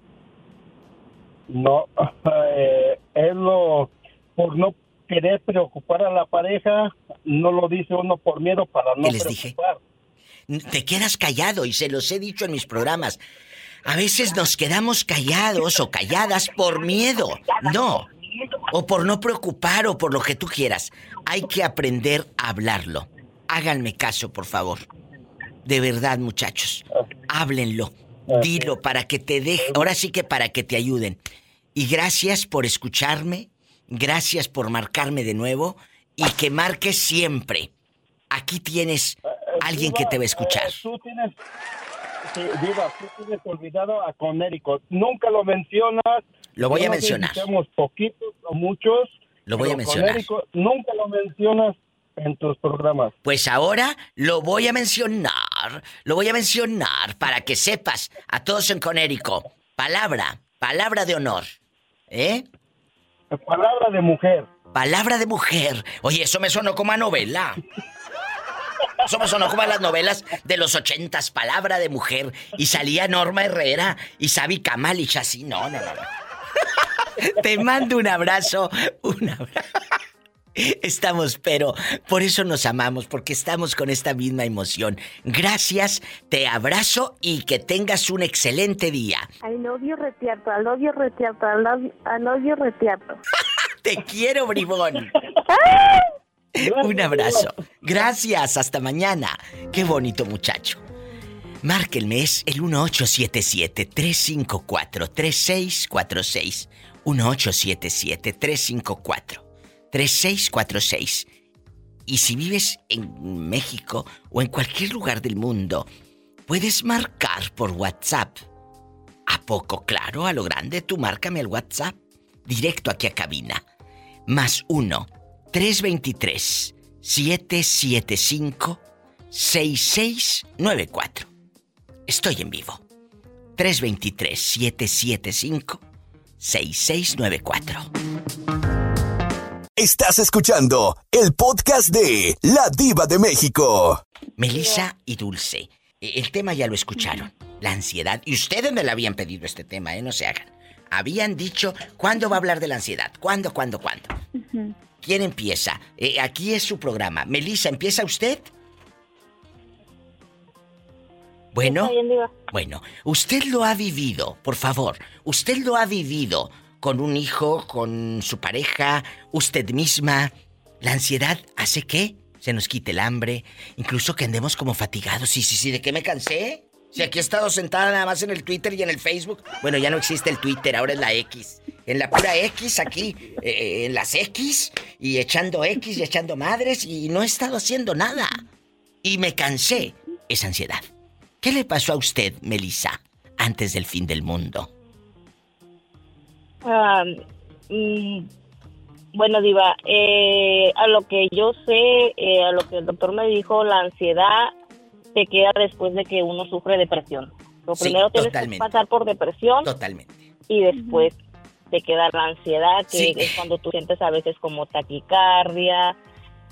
No, eh, es lo por no querer preocupar a la pareja, no lo dice uno por miedo para no ¿Qué les dije? preocupar. Te quedas callado y se los he dicho en mis programas. A veces nos quedamos callados o calladas por miedo. No. O por no preocupar o por lo que tú quieras. Hay que aprender a hablarlo. Háganme caso, por favor. De verdad, muchachos. Háblenlo. Dilo para que te deje. Ahora sí que para que te ayuden. Y gracias por escucharme. Gracias por marcarme de nuevo. Y que marques siempre. Aquí tienes alguien que te va a escuchar. Tú tienes, Sí, Diva, tú tienes olvidado a Conérico. Nunca lo mencionas. Lo voy a mencionar. seamos poquitos o muchos. Lo voy a mencionar. Conérico nunca lo mencionas en tus programas. Pues ahora lo voy a mencionar, lo voy a mencionar para que sepas a todos en Conérico. Palabra, palabra de honor. ¿Eh? Palabra de mujer. Palabra de mujer. Oye, eso me sonó como a novela. Eso me sonó como a las novelas de los ochentas, palabra de mujer. Y salía Norma Herrera y Sabi Kamalich así. No, no, no. no. Te mando un abrazo, un abrazo. Estamos, pero por eso nos amamos, porque estamos con esta misma emoción. Gracias, te abrazo y que tengas un excelente día. Love you retiato, I love you, I love you retiato. Te quiero, bribón. Un abrazo. Gracias, hasta mañana. Qué bonito muchacho. Márquenme, es el 1877-354-3646. 1877-354-3646. Y si vives en México o en cualquier lugar del mundo, puedes marcar por WhatsApp. ¿A poco? Claro, a lo grande, tú márcame el WhatsApp. Directo aquí a cabina. Más 1 323 775 6694. Estoy en vivo. 323 775 6694. Estás escuchando el podcast de La Diva de México. Melissa y Dulce. eh, El tema ya lo escucharon. La ansiedad. Y ustedes me la habían pedido este tema, ¿eh? No se hagan. Habían dicho, ¿cuándo va a hablar de la ansiedad? ¿Cuándo, cuándo, cuándo? ¿Quién empieza? Eh, aquí es su programa. Melissa, ¿empieza usted? Bueno. Bien. Bueno, usted lo ha vivido, por favor. Usted lo ha vivido con un hijo, con su pareja, usted misma. La ansiedad hace que se nos quite el hambre, incluso que andemos como fatigados. Sí, sí, sí, ¿de qué me cansé? Si aquí he estado sentada nada más en el Twitter y en el Facebook. Bueno, ya no existe el Twitter, ahora es la X. En la pura X, aquí, eh, en las X, y echando X y echando madres, y no he estado haciendo nada. Y me cansé. Es ansiedad. ¿Qué le pasó a usted, Melissa, antes del fin del mundo? Ah, mm, bueno, Diva, eh, a lo que yo sé, eh, a lo que el doctor me dijo, la ansiedad te queda después de que uno sufre depresión. Lo Sí, primero tienes totalmente. que pasar por depresión Totalmente. y después te queda la ansiedad, que Sí. es cuando tú sientes a veces como taquicardia,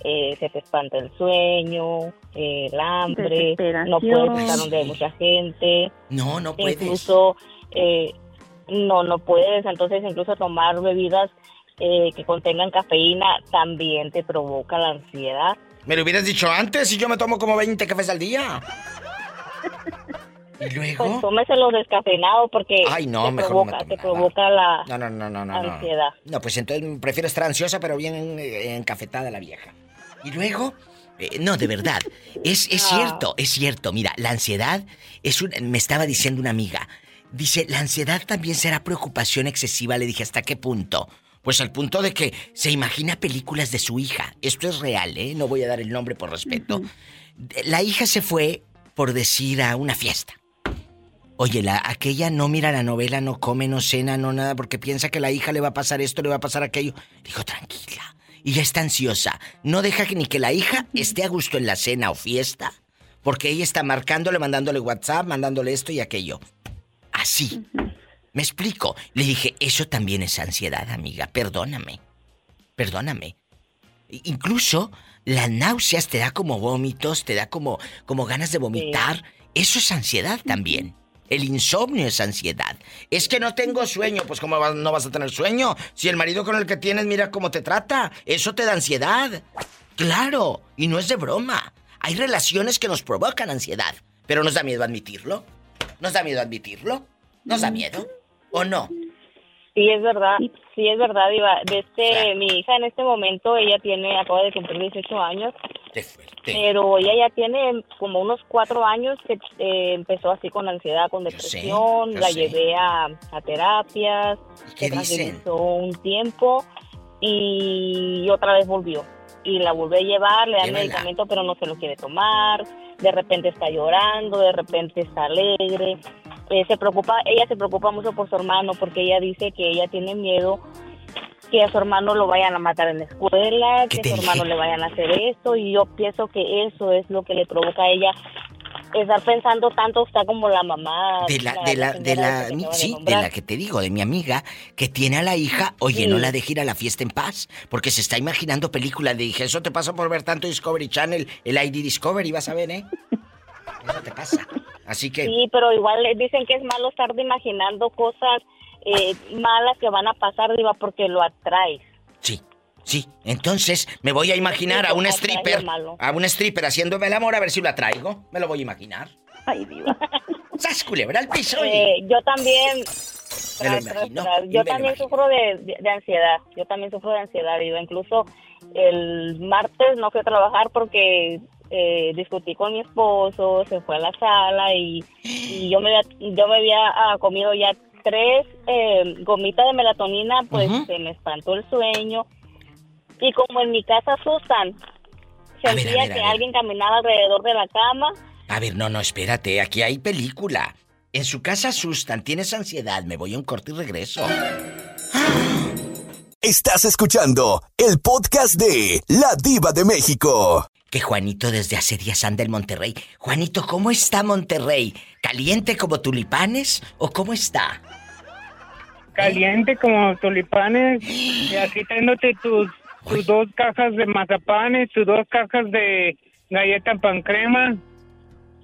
eh, se te espanta el sueño, eh, el hambre, no puedes estar donde hay mucha gente. No, no puedes. Incluso, eh, no, no puedes. Entonces, incluso tomar bebidas eh, que contengan cafeína también te provoca la ansiedad. Me lo hubieras dicho antes y yo me tomo como 20 cafés al día. ¿Y Pues luego? tómeselo descafeinado porque Ay, no, te, mejor no provoca, me te provoca la No, no, no, no, no. no. ansiedad. No, pues entonces prefiero estar ansiosa, pero bien eh, encafetada la vieja. Y luego, eh, no, de verdad, es, es Ah. cierto, es cierto. Mira, la ansiedad es un, me estaba diciendo una amiga. Dice, la ansiedad también será preocupación excesiva. Le dije, ¿hasta qué punto? Pues al punto de que se imagina películas de su hija. Esto es real, ¿eh? No voy a dar el nombre por respeto. La hija se fue, por decir, a una fiesta. Oye, la, aquella no mira la novela, no come, no cena, no nada, porque piensa que la hija le va a pasar esto, le va a pasar aquello. Dijo, tranquila. Y ya está ansiosa. No deja que ni que la hija esté a gusto en la cena o fiesta, porque ella está marcándole, mandándole WhatsApp, mandándole esto y aquello. Así. Me explico. Le dije, eso también es ansiedad, amiga. Perdóname. Perdóname. Incluso las náuseas te da como vómitos, te da como, como ganas de vomitar. Eso es ansiedad también. El insomnio es ansiedad. Es que no tengo sueño. Pues ¿cómo no vas a tener sueño? Si el marido con el que tienes mira cómo te trata. Eso te da ansiedad. Claro. Y no es de broma. Hay relaciones que nos provocan ansiedad. Pero nos da miedo admitirlo. ¿Nos da miedo admitirlo? ¿Nos da miedo? ¿O no? Sí, es verdad, sí, es verdad, Diva. De este, mi hija en este momento, ella tiene, acaba de cumplir 18 años, pero ella ya tiene como unos cuatro años que eh, empezó así con ansiedad, con depresión, yo la sé. llevé a, a terapias, qué se dicen? tranquilizó un tiempo y otra vez volvió. Y la volví a llevar, le dan medicamento, pero no se lo quiere tomar. de repente está llorando, de repente está alegre. Eh, se preocupa, ella se preocupa mucho por su hermano porque ella dice que ella tiene miedo que a su hermano lo vayan a matar en la escuela, que a su hermano le vayan a hacer esto y yo pienso que eso es lo que le provoca a ella estar pensando tanto está como la mamá de la de la de la, sí de la que te digo de mi amiga que tiene a la hija oye no la deje ir a la fiesta en paz porque se está imaginando película de dije eso te pasa por ver tanto Discovery Channel el ID Discovery vas a ver eh eso te pasa así que sí pero igual dicen que es malo estar imaginando cosas eh, malas que van a pasar diva porque lo atraes sí Sí, entonces me voy a imaginar a un stripper, a un stripper haciéndome el amor a ver si lo atraigo. Me lo voy a imaginar. Ay, Dios. ¡Sas, culebra al piso! Eh, yo también... yo también sufro de, ansiedad. Yo también sufro de ansiedad. Yo incluso el martes no fui a trabajar porque eh, discutí con mi esposo, se fue a la sala y, yo me yo me había ah, comido ya tres eh, gomitas de melatonina, pues se me espantó el sueño y como en mi casa asustan, sentía que alguien caminaba alrededor de la cama. A ver, no, no, espérate, aquí hay película. En su casa asustan, tienes ansiedad, me voy a un corte y regreso. Estás escuchando el podcast de La Diva de México. Que Juanito desde hace días anda en Monterrey. Juanito, ¿cómo está Monterrey? ¿Caliente como tulipanes o cómo está? Caliente como tulipanes. Y aquí teniéndote tus tus dos cajas de mazapanes, tus dos cajas de galleta pan crema.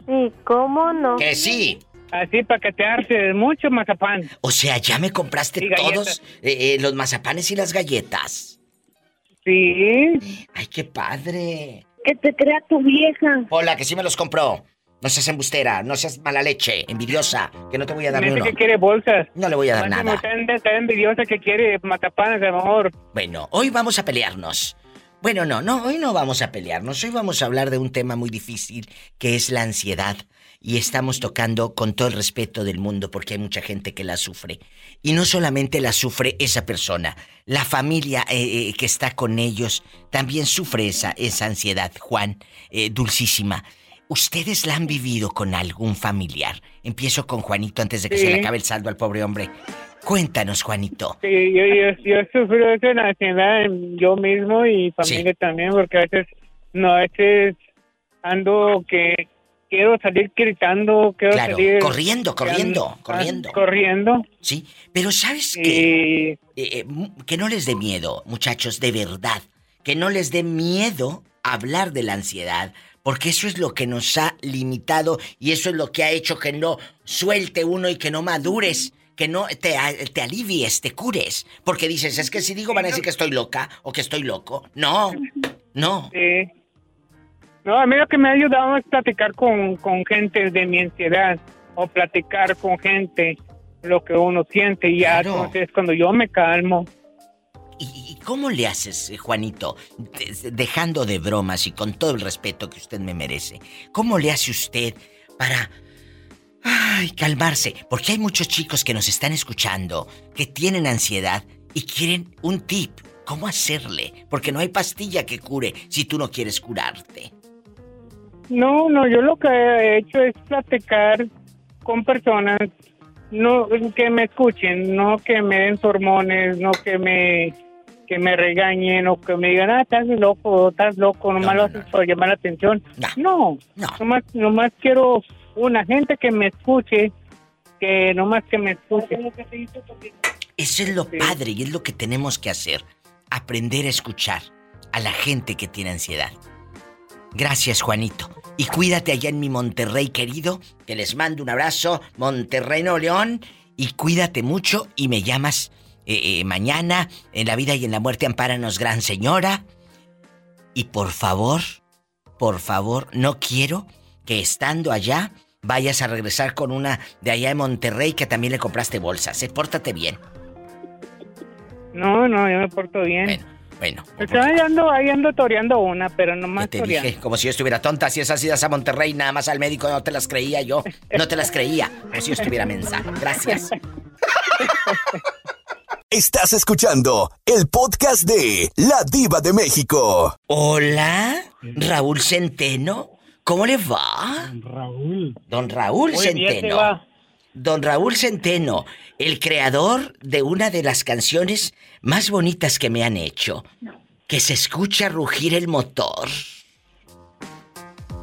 Sí, ¿cómo no? Que sí. Así para que te arce mucho mazapán. O sea, ya me compraste todos eh, eh, los mazapanes y las galletas. Sí. Ay, qué padre. Que te crea tu vieja. Hola, que sí me los compró. No seas embustera, no seas mala leche, envidiosa, que no te voy a dar Me uno. que quiere bolsas. No le voy a dar nada. Está envidiosa que quiere matapanes, a lo mejor. Bueno, hoy vamos a pelearnos. Bueno, no, no, hoy no vamos a pelearnos. Hoy vamos a hablar de un tema muy difícil, que es la ansiedad. Y estamos tocando con todo el respeto del mundo, porque hay mucha gente que la sufre. Y no solamente la sufre esa persona, la familia eh, eh, que está con ellos también sufre esa, esa ansiedad, Juan, eh, dulcísima. ¿Ustedes la han vivido con algún familiar? Empiezo con Juanito antes de que se le acabe el saldo al pobre hombre. Cuéntanos, Juanito. Sí, yo, yo, yo sufro eso en la ansiedad yo mismo y familia también, porque a veces, no, a veces ando que quiero salir gritando, quiero claro, salir... corriendo, corriendo, corriendo. Corriendo. Sí, pero ¿sabes qué? Eh, eh, que no les dé miedo, muchachos, de verdad. Que no les dé miedo hablar de la ansiedad, porque eso es lo que nos ha limitado y eso es lo que ha hecho que no suelte uno y que no madures, que no te, te alivies, te cures. Porque dices, es que si digo van a decir que estoy loca o que estoy loco. No, no. Sí. No, a mí lo que me ha ayudado es platicar con, con gente de mi ansiedad o platicar con gente lo que uno siente y ya entonces cuando yo me calmo. ¿Y, cómo le haces, eh, Juanito? Dejando de bromas y con todo el respeto que usted me merece. ¿Cómo le hace usted para... Ay, calmarse? Porque hay muchos chicos que nos están escuchando, que tienen ansiedad y quieren un tip. ¿Cómo hacerle? Porque no hay pastilla que cure si tú no quieres curarte. No, no, yo lo que he hecho es platicar con personas no que me escuchen, no que me den hormones, no que me que me regañen o que me digan, ah, estás loco, estás loco, nomás lo haces por llamar la atención. No, no, Nomás, nomás quiero una gente que me escuche, que nomás que me escuche. Eso es lo padre y es lo que tenemos que hacer, aprender a escuchar a la gente que tiene ansiedad. Gracias, Juanito. Y cuídate allá en mi Monterrey querido, que les mando un abrazo, Monterrey no León, y cuídate mucho y me llamas eh, eh, mañana, en la vida y en la muerte, ampáranos, gran señora. Y por favor, por favor, no quiero que estando allá vayas a regresar con una de allá de Monterrey que también le compraste bolsas. ¿eh? Pórtate bien. No, no, yo me porto bien. Bueno, bueno. Estoy ahí ando, ahí ando toreando una, pero no más Te dije, como si yo estuviera tonta. Si esas idas a Monterrey, nada más al médico no te las creía yo. No te las creía. Como si yo estuviera mensa. Gracias. Estás escuchando el podcast de La Diva de México. Hola, Raúl Centeno. ¿Cómo le va? Raúl. Don Raúl Muy bien, Centeno. Diva. Don Raúl Centeno, el creador de una de las canciones más bonitas que me han hecho. Que se escucha rugir el motor.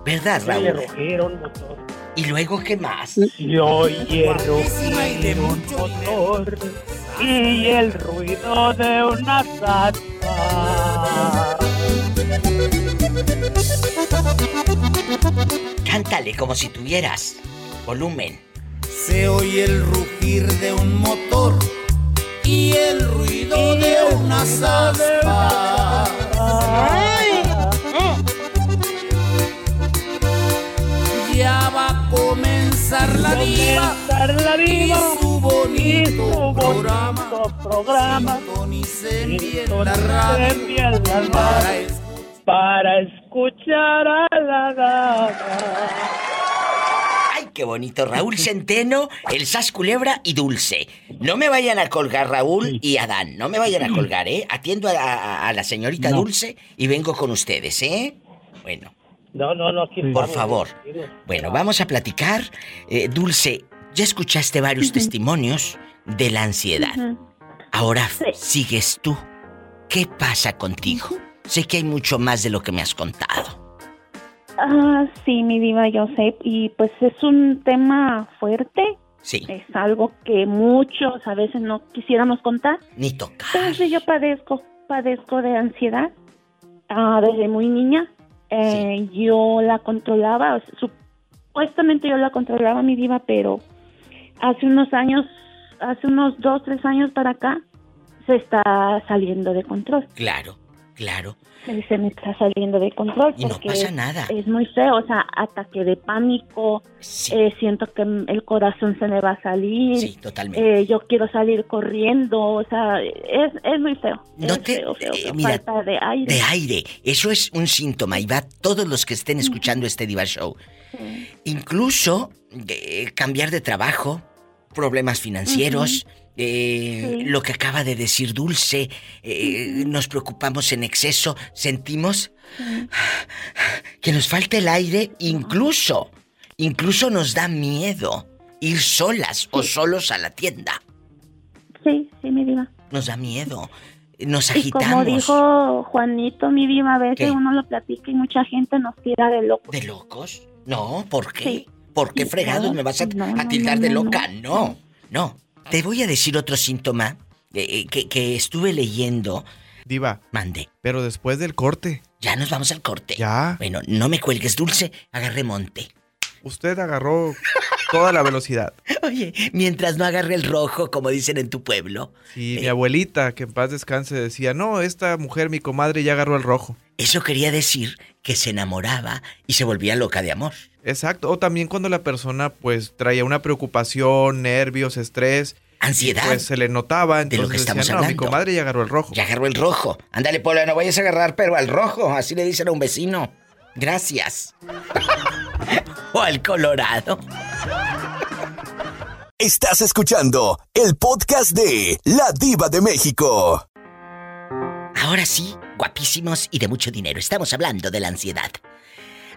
¿Verdad, Raúl? rugir un motor. ¿Y luego qué más? Y oye rugir un motor y el ruido de una salsa. Cántale como si tuvieras volumen. Se oye el rugir de un motor y el ruido de unas aspas. Ya va a comenzar la diva, y su bonito programa. programa. Sintonicen bien la radio para radio para escuchar a la dama. ¡Ay, qué bonito! Raúl Centeno, el Sas Culebra y Dulce. No me vayan a colgar Raúl y Adán. No me vayan a colgar, ¿eh? Atiendo a, a- a la señorita No. Dulce y vengo con ustedes, ¿eh? Bueno, No, no, no, aquí por favor. Bueno, vamos a platicar. Eh, Dulce, ya escuchaste varios testimonios de la ansiedad. Ahora sigues tú. ¿Qué pasa contigo? Sé que hay mucho más de lo que me has contado. Ah, sí, mi diva, yo sé. Y pues es un tema fuerte. Sí. Es algo que muchos a veces no quisiéramos contar. Ni toca. Pero sí, yo padezco, padezco de ansiedad ah, desde muy niña. Eh, Yo la controlaba, supuestamente yo la controlaba mi diva, pero hace unos años, hace unos dos, tres años para acá, se está saliendo de control. Claro, claro. Se me está saliendo de control. Y no porque pasa es- nada. Es muy feo, o sea, ataque de pánico, eh, siento que el corazón se me va a salir. Sí, totalmente. Eh, yo quiero salir corriendo, o sea, es, es muy feo. No es te- feo, feo, eh, feo. mira, Falta de aire. De aire. Eso es un síntoma y va a todos los que estén escuchando este Diva Show. Incluso eh, cambiar de trabajo, problemas financieros, eh, lo que acaba de decir Dulce, eh, nos preocupamos en exceso, sentimos que nos falta el aire, incluso, incluso nos da miedo ir solas o solos a la tienda. Sí, sí, mi diva. Nos da miedo, nos Y como agitamos. dijo Juanito, mi diva, a veces ¿Qué? uno lo platica y mucha gente nos tira de locos. ¿De locos? No, ¿por qué? ¿Por qué fregados me vas a, No, a tildar no, de loca? No, no. Te voy a decir otro síntoma eh, eh, que, que estuve leyendo. Diva. Mande. Pero después del corte. Ya nos vamos al corte. Ya. Bueno, no me cuelgues dulce, agarré monte. Usted agarró toda la velocidad. Oye, mientras no agarre el rojo, como dicen en tu pueblo. Y mi abuelita, que en paz descanse, decía, no, esta mujer, mi comadre, ya agarró el rojo. Eso quería decir que se enamoraba y se volvía loca de amor. Exacto. O también cuando la persona, pues, traía una preocupación, nervios, estrés. Ansiedad. Pues se le notaba. De Entonces lo que estamos decía, no, mi hablando. comadre ya agarró el rojo. Ya agarró el rojo. Ándale, Pola, no vayas a agarrar, pero al rojo. Así le dicen a un vecino. Gracias. o al colorado. Estás escuchando el podcast de La Diva de México. Ahora sí, guapísimos y de mucho dinero. Estamos hablando de la ansiedad.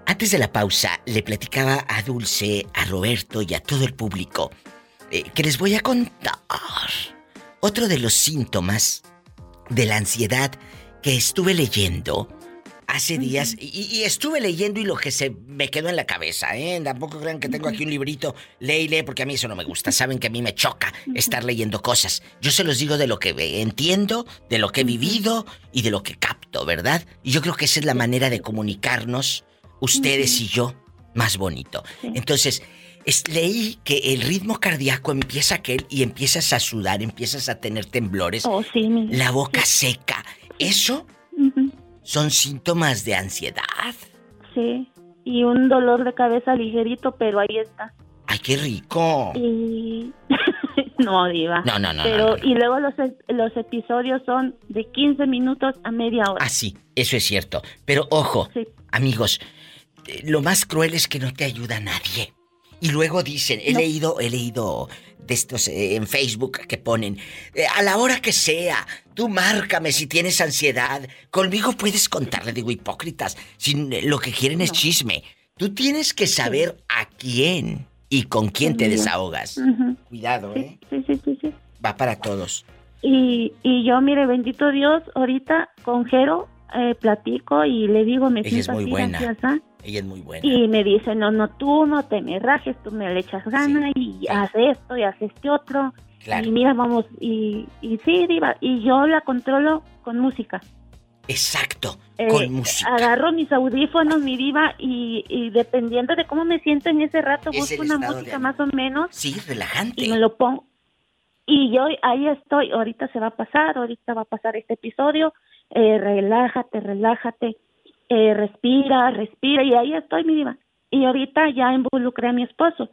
Antes de la pausa, le platicaba a Dulce, a Roberto y a todo el público eh, que les voy a contar otro de los síntomas de la ansiedad que estuve leyendo hace días y, y estuve leyendo y lo que se me quedó en la cabeza, ¿eh? Tampoco crean que tengo aquí un librito, lee y lee porque a mí eso no me gusta. Saben que a mí me choca estar leyendo cosas. Yo se los digo de lo que entiendo, de lo que he vivido y de lo que capto, ¿verdad? Y yo creo que esa es la manera de comunicarnos, ustedes y yo, más bonito. Entonces, es- leí que el ritmo cardíaco empieza aquel y empiezas a sudar, empiezas a tener temblores, Oh, sí, mi la boca seca. Eso son síntomas de ansiedad. Sí, y un dolor de cabeza ligerito, pero ahí está. ¡Ay, qué rico! Y... no, diva. No, no, no, Pero, no, no. y luego los, e- los episodios son de 15 minutos a media hora. Ah, sí, eso es cierto. Pero ojo, amigos, eh, lo más cruel es que no te ayuda nadie. Y luego dicen, he No. leído, he leído de estos eh, en Facebook que ponen, eh, a la hora que sea, tú márcame si tienes ansiedad. Conmigo puedes contar, le digo, hipócritas, si eh, lo que quieren es chisme. Tú tienes que saber a quién y con quién te desahogas. Cuidado, ¿eh? Sí, sí, sí, sí. Va para todos. Y, y yo, mire, bendito Dios, ahorita con Jero eh, platico y le digo, me Ella es siento muy así, buena. Ella es muy buena. Y me dice, no, no, tú no te me rajes, tú me le echas gana y haz esto y haz este otro. Claro. Y mira, vamos, y, y sí, diva, y yo la controlo con música. Exacto, Eh, con música. Agarro mis audífonos, mi diva, y, y dependiendo de cómo me siento en ese rato, Es busco una de música más o menos Sí, relajante. y me lo pongo. Y yo ahí estoy, ahorita se va a pasar, ahorita va a pasar este episodio, eh, relájate, relájate, eh, respira, respira, y ahí estoy, mi diva. Y ahorita ya involucré a mi esposo,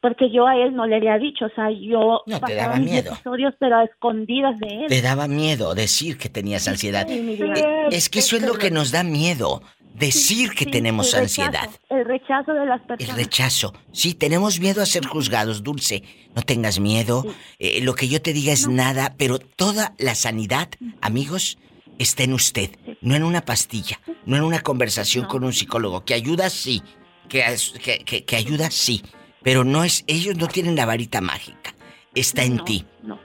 porque yo a él no le había dicho, o sea, yo No, te daba mis miedo. episodios, pero a escondidas de él. Te daba miedo decir que tenías ansiedad. Sí. Eh, Es que eso es lo que nos da miedo, decir que Sí, tenemos el rechazo, ansiedad. El rechazo de las El personas. rechazo. Sí, tenemos miedo a ser juzgados, Dulce. No tengas miedo. Eh, lo que yo te diga es nada, pero toda la sanidad, amigos, está en usted. No en una pastilla, no en una conversación con un psicólogo. Que ayuda, sí. Que, as- que, que- que ayuda, sí. Pero no es, ellos no tienen la varita mágica. Está en No, ti. no.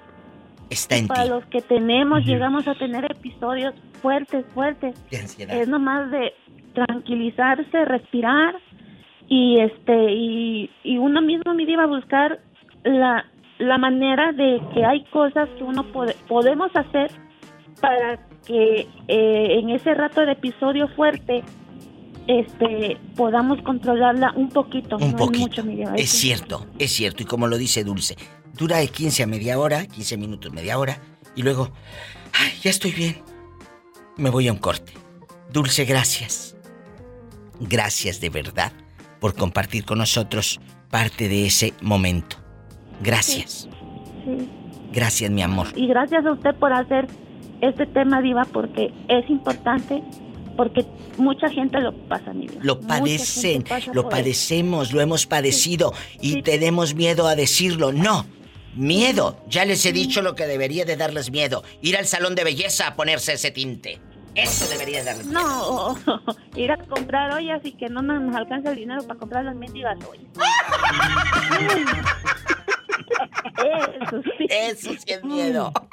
Está en Para ti. los que tenemos, llegamos a tener episodios fuertes, fuertes. De ansiedad. Es nomás de tranquilizarse, respirar y este y, y uno mismo me iba a buscar la, la manera de que hay cosas que uno pode- podemos hacer para que eh, en ese rato de episodio fuerte este podamos controlarla un poquito, Un no poquito. es mucho, Es es- cierto, es cierto. Y como lo dice Dulce, dura de 15 a media hora, 15 minutos, media hora. Y luego, ay, ya estoy bien. Me voy a un corte. Dulce, gracias. Gracias de verdad por compartir con nosotros parte de ese momento. Gracias. sí. Gracias, mi amor. Y gracias a usted por hacer este tema, Diva, porque es importante, porque mucha gente lo pasa, mi Diva. Lo padecen, lo eso. padecemos, lo hemos padecido y tenemos miedo a decirlo. No, miedo. Ya les he dicho lo que debería de darles miedo. Ir al salón de belleza a ponerse ese tinte. Eso debería darles miedo. No, ir a comprar ollas y que no nos alcanza el dinero para comprar las mendigas ollas. Eso sí. Eso sí es miedo.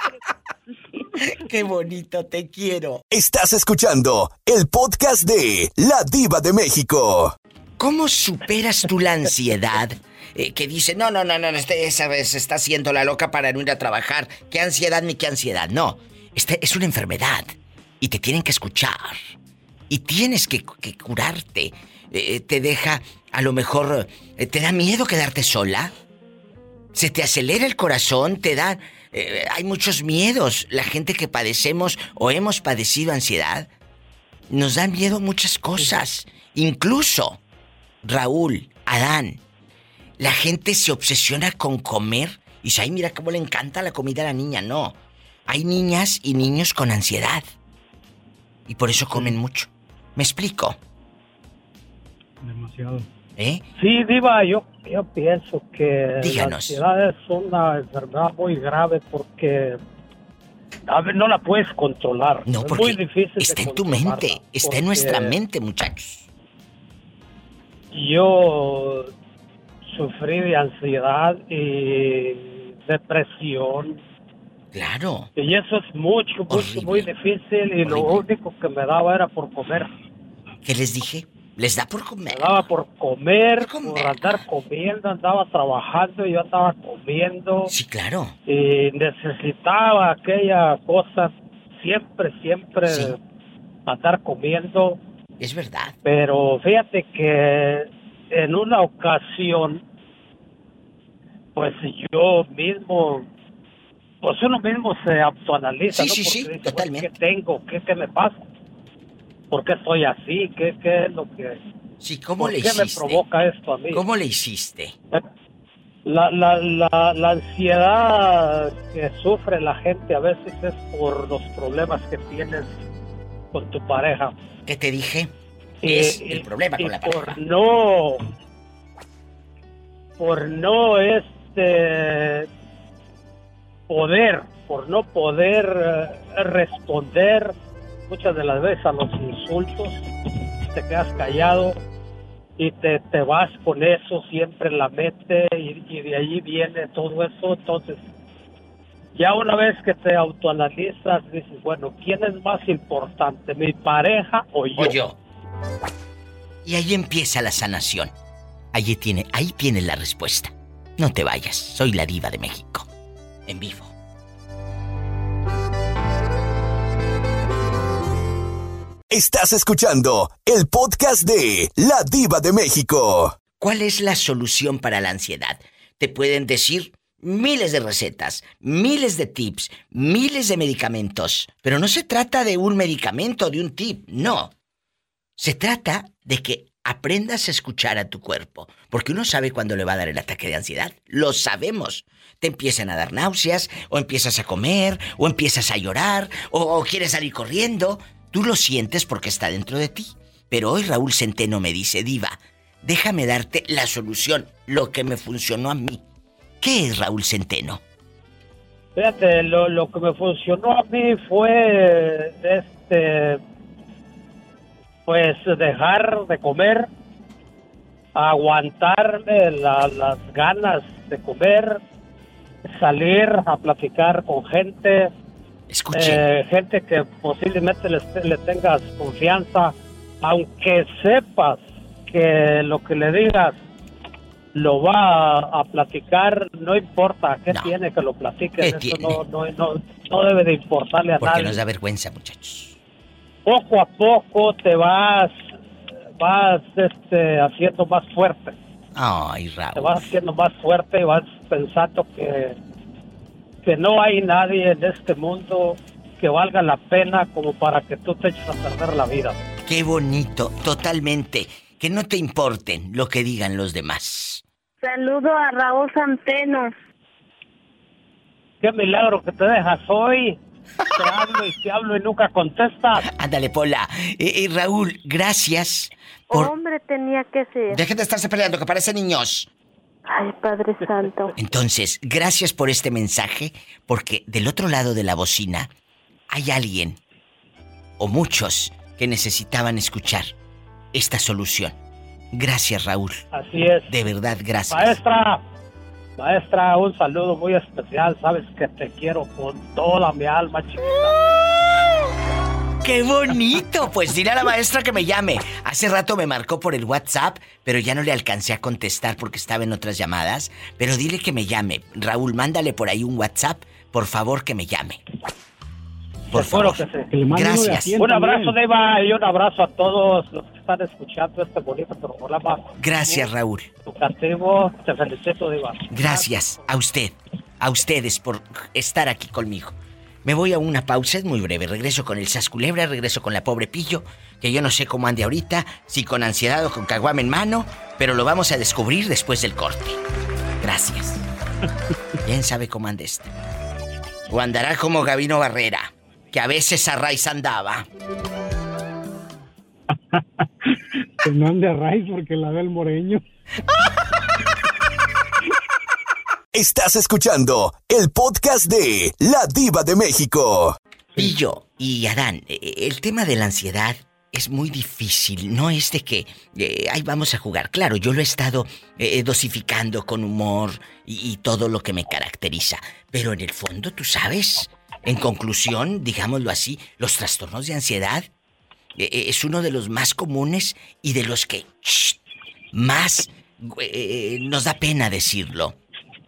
Qué bonito, te quiero. Estás escuchando el podcast de La Diva de México. ¿Cómo superas tú la ansiedad? eh, que dice, no, no, no, no, este- esa vez está haciendo la loca para no ir a trabajar. ¿Qué ansiedad ni qué ansiedad? No, este es una enfermedad y te tienen que escuchar. Y tienes que, que curarte. Eh, te deja, a lo mejor, eh, te da miedo quedarte sola. Se te acelera el corazón, te da... eh, hay muchos miedos. La gente que padecemos o hemos padecido ansiedad, nos dan miedo muchas cosas. Incluso, Raúl, Adán, la gente se obsesiona con comer y dice, ay, mira cómo le encanta la comida a la niña. No, hay niñas y niños con ansiedad. Y por eso comen mucho. ¿Me explico? Demasiado. ¿Eh? Sí, Diva, yo, yo pienso que Díganos. la ansiedad es una enfermedad muy grave porque a ver, no la puedes controlar. No, es muy difícil está en tu mente, está en nuestra mente, muchachos. Yo sufrí de ansiedad y depresión. Claro. Y eso es mucho, mucho, muy difícil y lo único que me daba era por comer. ¿Qué les dije? Les da por comer. Me daba por comer, por andar comiendo, andaba trabajando y yo estaba comiendo. Sí, claro. Y necesitaba aquella cosa siempre, siempre andar comiendo. Es verdad. Pero fíjate que en una ocasión, pues yo mismo, pues uno mismo se autoanaliza, Sí, ¿no? sí, Porque sí, dice, pues, totalmente. ¿Qué tengo? ¿Qué, ¿Qué me pasa? ¿Por qué estoy así? ¿Qué, qué es lo que... Sí, ¿cómo ¿por le qué me hiciste? provoca esto a mí? ¿Cómo le hiciste? La, la, la, la ansiedad que sufre la gente a veces es por los problemas que tienes con tu pareja. ¿Qué te dije? Y- es y- el problema y con la por pareja. no por no este poder por no poder eh, responder muchas de las veces a los insultos te quedas callado y te, te vas con eso siempre la mente y, y de ahí viene todo eso. Entonces, ya una vez que te autoanalizas, dices, bueno, ¿quién es más importante, mi pareja o yo? O yo. Y ahí empieza la sanación. Ahí tiene, ahí tiene la respuesta. No te vayas, soy la diva de México. En vivo. Estás escuchando el podcast de La Diva de México. ¿Cuál es la solución para la ansiedad? Te pueden decir miles de recetas, miles de tips, miles de medicamentos, pero no se trata de un medicamento, de un tip, no. Se trata de que aprendas a escuchar a tu cuerpo, porque uno sabe cuándo le va a dar el ataque de ansiedad, lo sabemos. Te empiezan a dar náuseas, o empiezas a comer, o empiezas a llorar, o, o quieres salir corriendo. Tú lo sientes porque está dentro de ti. Pero hoy Raúl Centeno me dice, diva, déjame darte la solución, lo que me funcionó a mí. ¿Qué es Raúl Centeno? Fíjate, lo, que me funcionó a mí fue este pues dejar de comer, aguantarme la- las ganas de comer, salir a platicar con gente, Escuche. eh, gente que posiblemente les- le tengas confianza, aunque sepas que lo que le digas lo va a, a platicar, no importa qué tiene que lo platique, ¿Qué eso tiene? no, no, no, no debe de importarle a Porque nadie nos da vergüenza, muchachos. poco a poco te vas vas este haciendo más fuerte Ay, te Raúl. vas haciendo más fuerte y vas pensando que que no hay nadie en este mundo que valga la pena como para que tú te eches a perder la vida Qué bonito, totalmente. Que no te importen lo que digan los demás. Saludo a Raúl Santeno. qué milagro que te dejas hoy te hablo y te hablo y nunca contestas Ándale, Pola. Eh, eh, Raúl, gracias por... Hombre, tenía que ser. Dejen de estarse peleando, que parecen niños. Ay, Padre Santo. Entonces, gracias por este mensaje, porque del otro lado de la bocina hay alguien, o muchos, que necesitaban escuchar esta solución. Gracias, Raúl. así es De verdad, gracias. Maestra, maestra, un saludo muy especial. Sabes que te quiero con toda mi alma, chiquita. ¡Qué bonito! Pues dile a la maestra que me llame. Hace rato me marcó por el WhatsApp, pero ya no le alcancé a contestar porque estaba en otras llamadas. Pero dile que me llame. Raúl, mándale por ahí un WhatsApp. Por favor, que me llame. Por favor. Gracias. Un abrazo, Deva, y un abrazo a todos los que están escuchando este bonito programa Gracias, Raúl. educativo. Te felicito, Deva. Gracias a usted, a ustedes por estar aquí conmigo. Me voy a una pausa, es muy breve. Regreso con el Sasculebra, regreso con la pobre Pillo, que yo no sé cómo ande ahorita, si con ansiedad o con caguama en mano, pero lo vamos a descubrir después del corte. Gracias. ¿Quién sabe cómo ande este? O andará como Gabino Barrera, que a veces a raíz andaba. Que no ande a raíz porque la ve el moreño. Estás escuchando el podcast de La Diva de México. Pillo y Adán, eh, el tema de la ansiedad es muy difícil. No es de que eh, ahí vamos a jugar. Claro, yo lo he estado eh, dosificando con humor y, todo lo que me caracteriza. Pero en el fondo, tú sabes, en conclusión, digámoslo así, los trastornos de ansiedad eh, es uno de los más comunes y de los que shh, más nos da pena decirlo.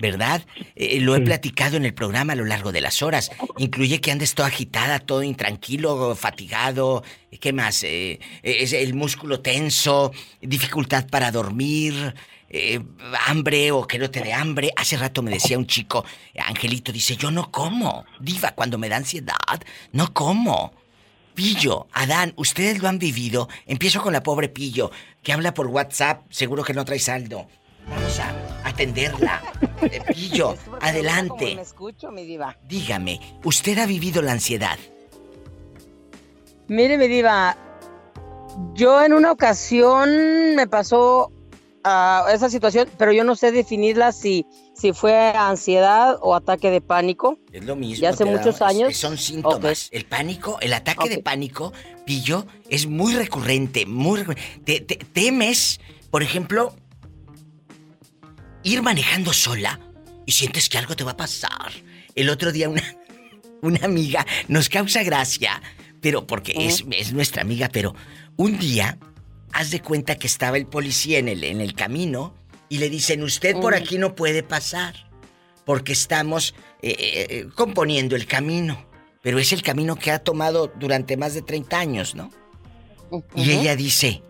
¿Verdad? Eh, lo he platicado en el programa a lo largo de las horas. Incluye que andes todo agitada, todo intranquilo, fatigado. ¿Qué más? Eh, es el músculo tenso, dificultad para dormir, eh, hambre o que no te dé hambre. Hace rato me decía un chico, Angelito, dice, yo no como. Diva, cuando me da ansiedad, no como. Pillo, Adán, ustedes lo han vivido. Empiezo con la pobre Pillo, que habla por WhatsApp, seguro que no trae saldo. Vamos a atenderla. Pillo, adelante. Me escucho, mi diva. Dígame, ¿usted ha vivido la ansiedad? Mire, mi diva, yo en una ocasión me pasó ah, esa situación, pero yo no sé definirla si, si fue ansiedad o ataque de pánico. Es lo mismo. Ya hace da- muchos años. Son síntomas. El pánico, el ataque de pánico, pillo, es muy recurrente, muy recurrente. Te- te- temes por ejemplo, ir manejando sola y sientes que algo te va a pasar. El otro día una, una amiga nos causa gracia, pero porque es, es nuestra amiga, pero un día haz de cuenta que estaba el policía en el, en el camino y le dicen, usted por aquí no puede pasar porque estamos eh, eh, eh, componiendo el camino. Pero es el camino que ha tomado durante más de 30 años, ¿no? Y ella dice,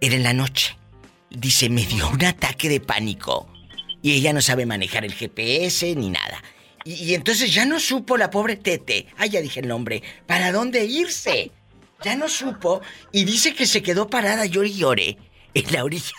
era en la noche, dice, me dio un ataque de pánico. Y ella no sabe manejar el GPS ni nada. Y, y entonces ya no supo la pobre Tete, ah, ya dije el nombre, para dónde irse. Ya no supo y dice que se quedó parada llore y llore en la orilla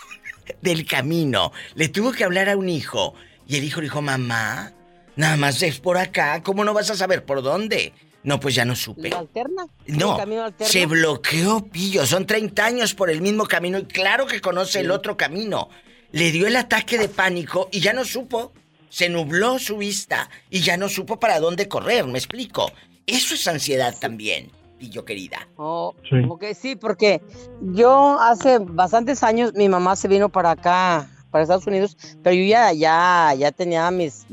del camino. Le tuvo que hablar a un hijo. Y el hijo le dijo, mamá, nada más es por acá, ¿cómo no vas a saber por dónde? No, pues ya no supe. ¿Lo alterna? No, ¿El camino alterno? se bloqueó, pillo. Son 30 años por el mismo camino y claro que conoce el otro camino. Le dio el ataque de pánico y ya no supo. Se nubló su vista y ya no supo para dónde correr, me explico. Eso es ansiedad también, pillo querida. Oh, ok, sí, porque yo hace bastantes años mi mamá se vino para acá, para Estados Unidos, pero yo ya, ya, ya tenía mis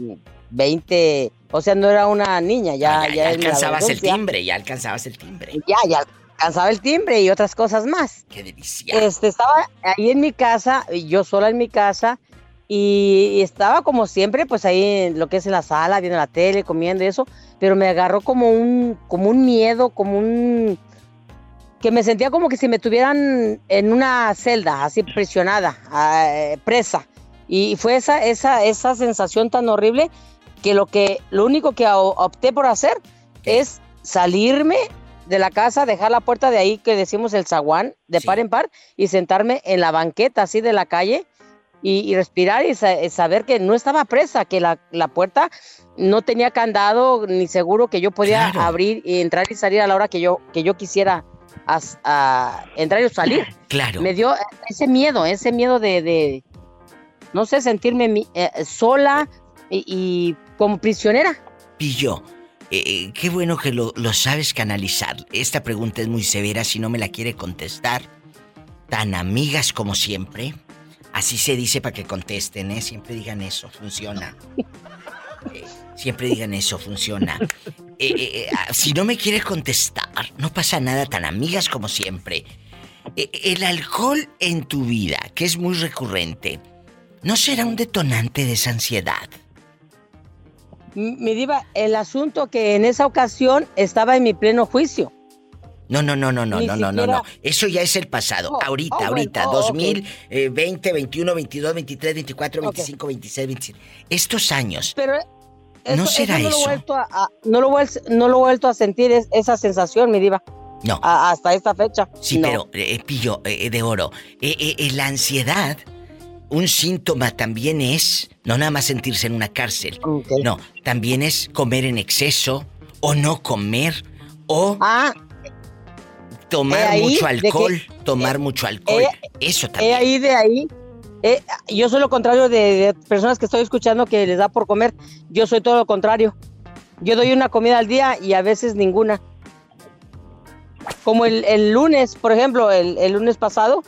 20, o sea, no era una niña, ya, Ah, ya, ya, mi alcanzabas el timbre, ya alcanzabas el timbre. Ya, ya alcanzaba el timbre y otras cosas más. Qué delicia. Este, estaba ahí en mi casa, yo sola en mi casa, y, y estaba como siempre, pues ahí en lo que es en la sala, viendo la tele, comiendo y eso, pero me agarró como un, como un miedo, como un que me sentía como que si me tuvieran en una celda, así presionada, ah, presa. Y fue esa, esa, esa sensación tan horrible que lo que, lo único que opté por hacer es salirme de la casa, dejar la puerta de ahí que decimos el zaguán, de par en par, y sentarme en la banqueta así de la calle y, y respirar y sa- saber que no estaba presa, que la, la puerta no tenía candado ni seguro que yo podía abrir y entrar y salir a la hora que yo, que yo quisiera a entrar y salir. Claro. Me dio ese miedo, ese miedo de, de, no sé, sentirme mi- eh, sola y, y como prisionera. Pillo, eh, qué bueno que lo, lo sabes canalizar. Esta pregunta es muy severa si no me la quiere contestar. Tan amigas como siempre. Así se dice para que contesten, ¿eh? Siempre digan eso, funciona. Eh, siempre digan eso, funciona. Eh, ah, si no me quiere contestar, no pasa nada, tan amigas como siempre. El alcohol en tu vida, que es muy recurrente, ¿no será un detonante de esa ansiedad? Mi diva, el asunto que en esa ocasión estaba en mi pleno juicio. No, no, no, no, no, Ni no, no, no. Eso ya es el pasado. Oh, ahorita, oh, ahorita. oh, 2020, 21, 22, 23, 24, 25, 26, 27. Estos años. Pero ¿No será no Lo he eso? vuelto a, a- no, lo he vuel- no lo he vuelto a sentir es- esa sensación, mi diva. No. A- hasta esta fecha. Sí, No. pero, eh, pillo eh, de oro. Eh, eh, eh, la ansiedad, un síntoma también es no nada más sentirse en una cárcel. No, también es comer en exceso o no comer o tomar Ah. Eh, ahí mucho que- alcohol, tomar mucho alcohol. eh, Eso Eh, también. ahí de ahí. eh, yo soy lo contrario de, de personas que estoy escuchando que les da por comer. Yo soy todo lo contrario. Yo doy una comida al día y a veces ninguna. Como el, el lunes, por ejemplo, el, el lunes pasado,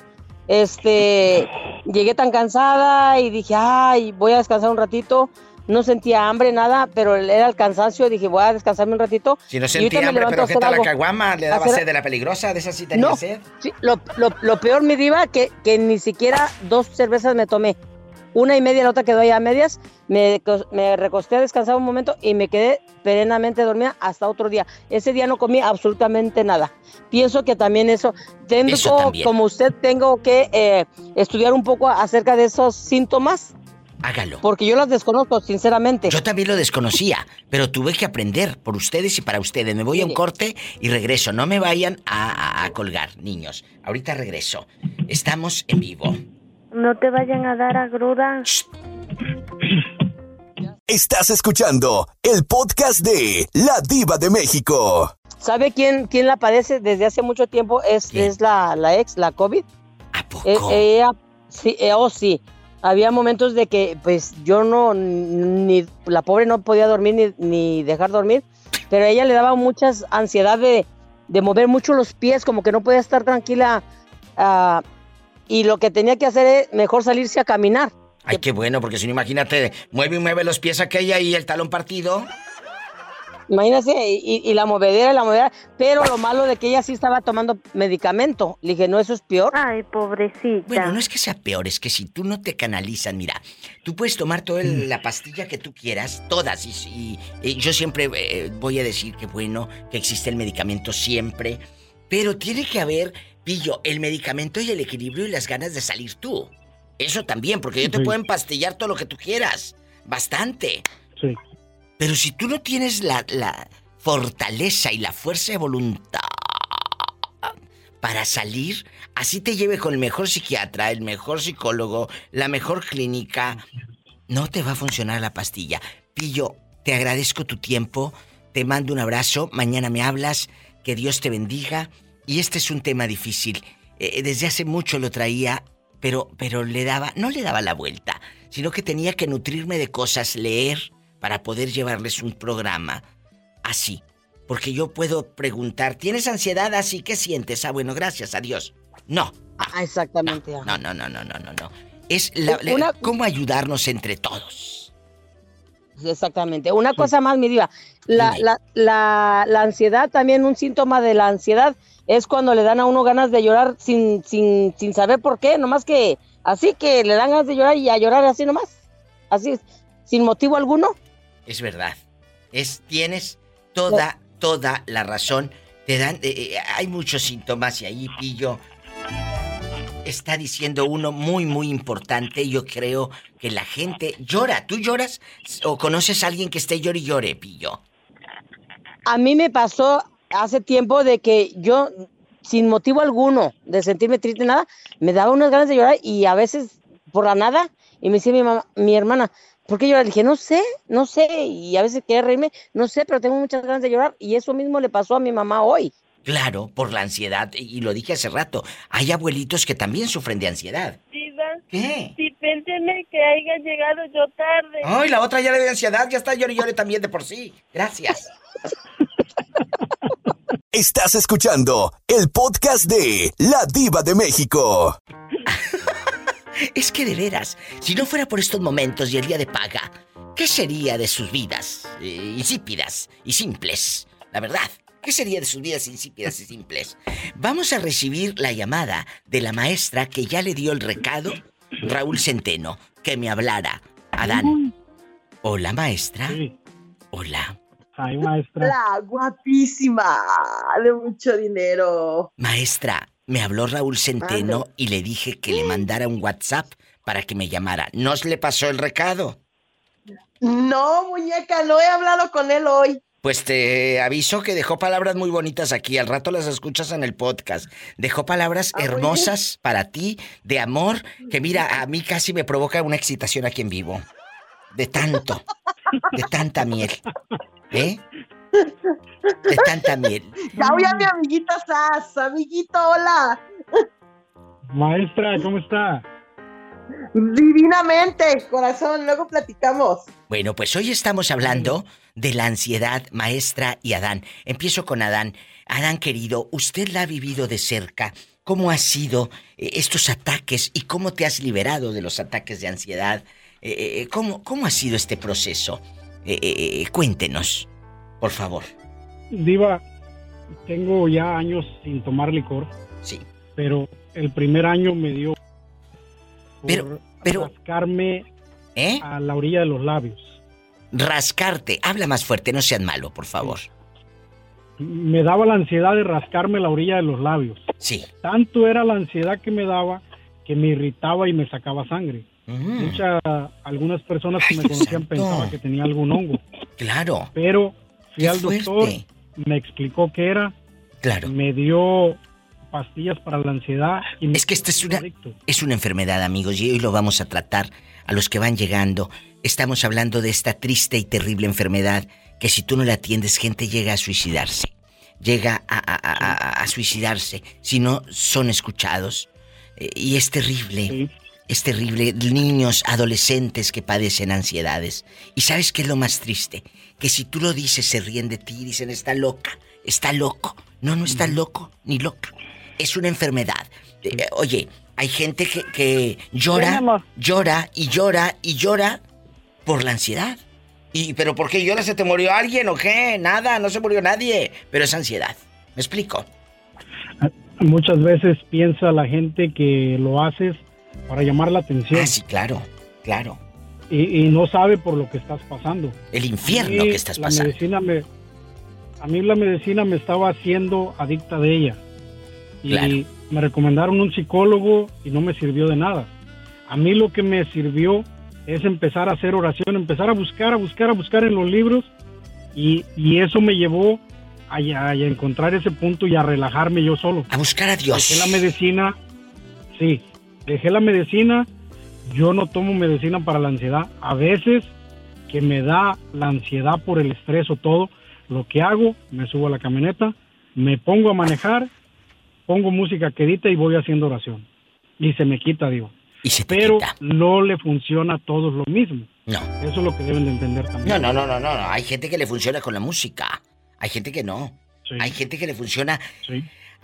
este, llegué tan cansada y dije, ay, voy a descansar un ratito. No sentía hambre, nada, pero era el cansancio. Dije, voy a descansarme un ratito. Si no sentía hambre, pero ¿qué tal la caguama? ¿Le daba Hacer- sed de la peligrosa? ¿De esa sí tenía No, sed? sí, lo, lo- lo peor, mi diva, que, que ni siquiera dos cervezas me tomé. Una y media, la otra quedó allá a medias. Me, cos- me recosté a descansar un momento y me quedé perenamente dormida hasta otro día. Ese día no comí absolutamente nada. Pienso que también eso, tengo, Eso también. como usted, tengo que eh, estudiar un poco acerca de esos síntomas. Hágalo. Porque yo los desconozco, sinceramente. Yo también lo desconocía, pero tuve que aprender por ustedes y para ustedes. Me voy a un corte y regreso. No me vayan a, a- a colgar, niños. Ahorita regreso. Estamos en vivo. No te vayan a dar agruda. Estás escuchando el podcast de La Diva de México. ¿Sabe quién, quién la padece desde hace mucho tiempo? Es, es la, la ex, la COVID. ¿A poco? ella, sí, eh, oh, sí. Había momentos de que, pues, yo no, ni, la pobre no podía dormir ni, ni dejar dormir, pero a ella le daba muchas ansiedad de, de mover mucho los pies, como que no podía estar tranquila, ah, y lo que tenía que hacer es mejor salirse a caminar. Ay, qué bueno, porque si no, imagínate, mueve y mueve los pies aquella y el talón partido. Imagínese, y, y la movedera, y la movedera, pero lo malo de que ella sí estaba tomando medicamento. Le dije, no, eso es peor. Ay, pobrecita. Bueno, no es que sea peor, es que si tú no te canalizas, mira, tú puedes tomar toda el- la pastilla que tú quieras, todas, y, y- y yo siempre eh, voy a decir que bueno, que existe el medicamento siempre, pero tiene que haber, pillo, el medicamento y el equilibrio y las ganas de salir tú. Eso también, porque yo te Sí. puedo empastillar todo lo que tú quieras, bastante. Sí. Pero si tú no tienes la, la fortaleza y la fuerza de voluntad para salir, así te lleve con el mejor psiquiatra, el mejor psicólogo, la mejor clínica, no te va a funcionar la pastilla. Pillo, te agradezco tu tiempo, te mando un abrazo, mañana me hablas, que Dios te bendiga. Y este es un tema difícil. Eh, desde hace mucho lo traía, pero, pero le daba, no le daba la vuelta, sino que tenía que nutrirme de cosas, leer, para poder llevarles un programa así. Porque yo puedo preguntar, ¿tienes ansiedad así? ¿Qué sientes? Ah, bueno, gracias a Dios. No. Ah, exactamente. No, no, no, no, no, no, no. Es la, la- Una- cómo ayudarnos entre todos. Exactamente. Una cosa más, mi diva. La, la, la, la ansiedad, también un síntoma de la ansiedad es cuando le dan a uno ganas de llorar sin, sin, sin saber por qué, nomás que así que le dan ganas de llorar y a llorar así nomás. Así, sin motivo alguno. Es verdad. Es, tienes toda, toda la razón. Te dan, eh, eh, hay muchos síntomas y ahí pillo. Está diciendo uno muy, muy importante. Yo creo que la gente llora. ¿Tú lloras o conoces a alguien que esté llore y llore, pillo? A mí me pasó hace tiempo de que yo, sin motivo alguno, de sentirme triste, nada, me daba unas ganas de llorar y a veces por la nada, y me decía mi, mamá, mi hermana, ¿por qué llorar? Le dije, no sé, no sé, y a veces quería reírme, no sé, pero tengo muchas ganas de llorar, y eso mismo le pasó a mi mamá hoy. Claro, por la ansiedad. Y lo dije hace rato. Hay abuelitos que también sufren de ansiedad. Diva, ¿Qué? Sí, pénteme que haya llegado yo tarde. Ay, la otra ya le dio ansiedad, ya está llore y llore también de por sí. Gracias. Estás escuchando el podcast de La Diva de México. Es que de veras, si no fuera por estos momentos y el día de paga, ¿qué sería de sus vidas eh, insípidas y simples? La verdad, ¿qué sería de sus vidas insípidas y simples? Vamos a recibir la llamada de la maestra que ya le dio el recado, Raúl Centeno, que me hablara. Adán. Hola, maestra. Hola. Ay, maestra. La guapísima, de mucho dinero. Maestra, me habló Raúl Centeno y le dije que le mandara un WhatsApp para que me llamara. ¿No le pasó el recado? No, muñeca, no he hablado con él hoy. Pues te aviso que dejó palabras muy bonitas aquí. Al rato las escuchas en el podcast. Dejó palabras hermosas para ti, de amor, que mira, a mí casi me provoca una excitación aquí en vivo. De tanto, de tanta miel. ¿Eh? De tanta miel. Ya voy a mi amiguita Sass, amiguito, hola. Maestra, ¿cómo está? Divinamente, corazón, luego platicamos. Bueno, pues hoy estamos hablando de la ansiedad, maestra y Adán. Empiezo con Adán. Adán querido, usted la ha vivido de cerca. ¿Cómo ha sido eh, estos ataques y cómo te has liberado de los ataques de ansiedad? Eh, eh, ¿cómo, ¿Cómo ha sido este proceso? Eh, eh, eh, cuéntenos, por favor. Diva, tengo ya años sin tomar licor. Sí. Pero el primer año me dio por Pero- pero- rascarme ¿Eh? a la orilla de los labios. Rascarte. Habla más fuerte, no seas malo, por favor. Me daba la ansiedad de rascarme la orilla de los labios. Sí. Tanto era la ansiedad que me daba que me irritaba y me sacaba sangre. Mm. Muchas, algunas personas que me conocían pensaban que tenía algún hongo. Claro. Pero fui Qué al doctor, me explicó qué era. Claro. Me dio pastillas para la ansiedad. Y me Es que esta es una, es una enfermedad, amigos, y hoy lo vamos a tratar a los que van llegando. Estamos hablando de esta triste y terrible enfermedad que si tú no la atiendes, gente llega a suicidarse. Llega a, a- a- a- a suicidarse si no son escuchados. Eh, y es terrible. Es terrible. Niños, adolescentes que padecen ansiedades. ¿Y sabes qué es lo más triste? Que si tú lo dices, se ríen de ti y dicen, está loca, está loco. No, no está loco ni loca. Es una enfermedad. Eh, oye, hay gente que, que llora, llora y llora y llora por la ansiedad. ¿Y pero por qué llora? ¿Se te murió alguien o qué? Nada, no se murió nadie. Pero es ansiedad. ¿Me explico? Muchas veces piensa la gente que lo haces para llamar la atención. Ah, sí, claro, claro. Y, y no sabe por lo que estás pasando. El infierno que estás la pasando. medicina me, a mí la medicina me estaba haciendo adicta de ella. Y Claro. me recomendaron un psicólogo y no me sirvió de nada. A mí lo que me sirvió es empezar a hacer oración, empezar a buscar, a buscar, a buscar en los libros. Y, y eso me llevó a, a- a encontrar ese punto y a relajarme yo solo. A buscar a Dios. Dejé la medicina, sí, dejé la medicina. Yo no tomo medicina para la ansiedad. A veces que me da la ansiedad por el estrés o todo, lo que hago, me subo a la camioneta, me pongo a manejar, pongo música quedita y voy haciendo oración. Y se me quita, digo. Pero no le funciona a todos lo mismo. No. Eso es lo que deben de entender también. No, no, no, no, no, no. Hay gente que le funciona con la música. Hay gente que no. Hay gente que le funciona.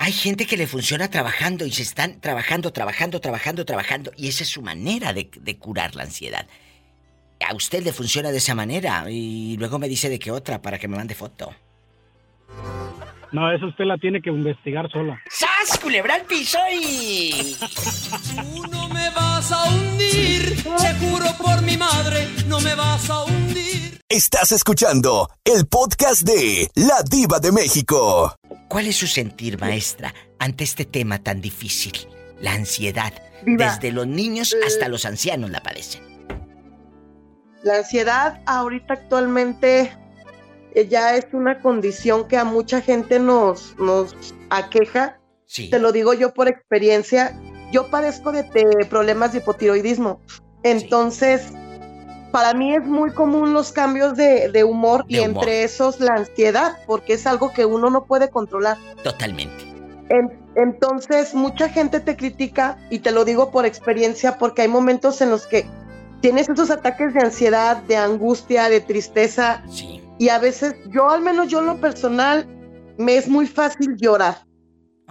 Hay gente que le funciona trabajando y se están trabajando, trabajando, trabajando, trabajando. Y esa es su manera de, de curar la ansiedad. A usted le funciona de esa manera y luego me dice de qué otra para que me mande foto. No, eso usted la tiene que investigar sola. ¡Sas, culebra al piso y... No me vas a hundir, te juro por mi madre, no me vas a hundir. Estás escuchando el podcast de La Diva de México. ¿Cuál es su sentir, maestra, ante este tema tan difícil? La ansiedad. Desde los niños hasta los ancianos la padecen. La ansiedad ahorita actualmente eh, ya es una condición que a mucha gente nos, nos aqueja. Te lo digo yo por experiencia. Yo padezco de, de problemas de hipotiroidismo. Entonces, para mí es muy común los cambios de, de humor y humor. entre esos la ansiedad, porque es algo que uno no puede controlar. Totalmente. En- entonces, mucha gente te critica y te lo digo por experiencia porque hay momentos en los que tienes esos ataques de ansiedad, de angustia, de tristeza. Y a veces, yo al menos yo en lo personal, me es muy fácil llorar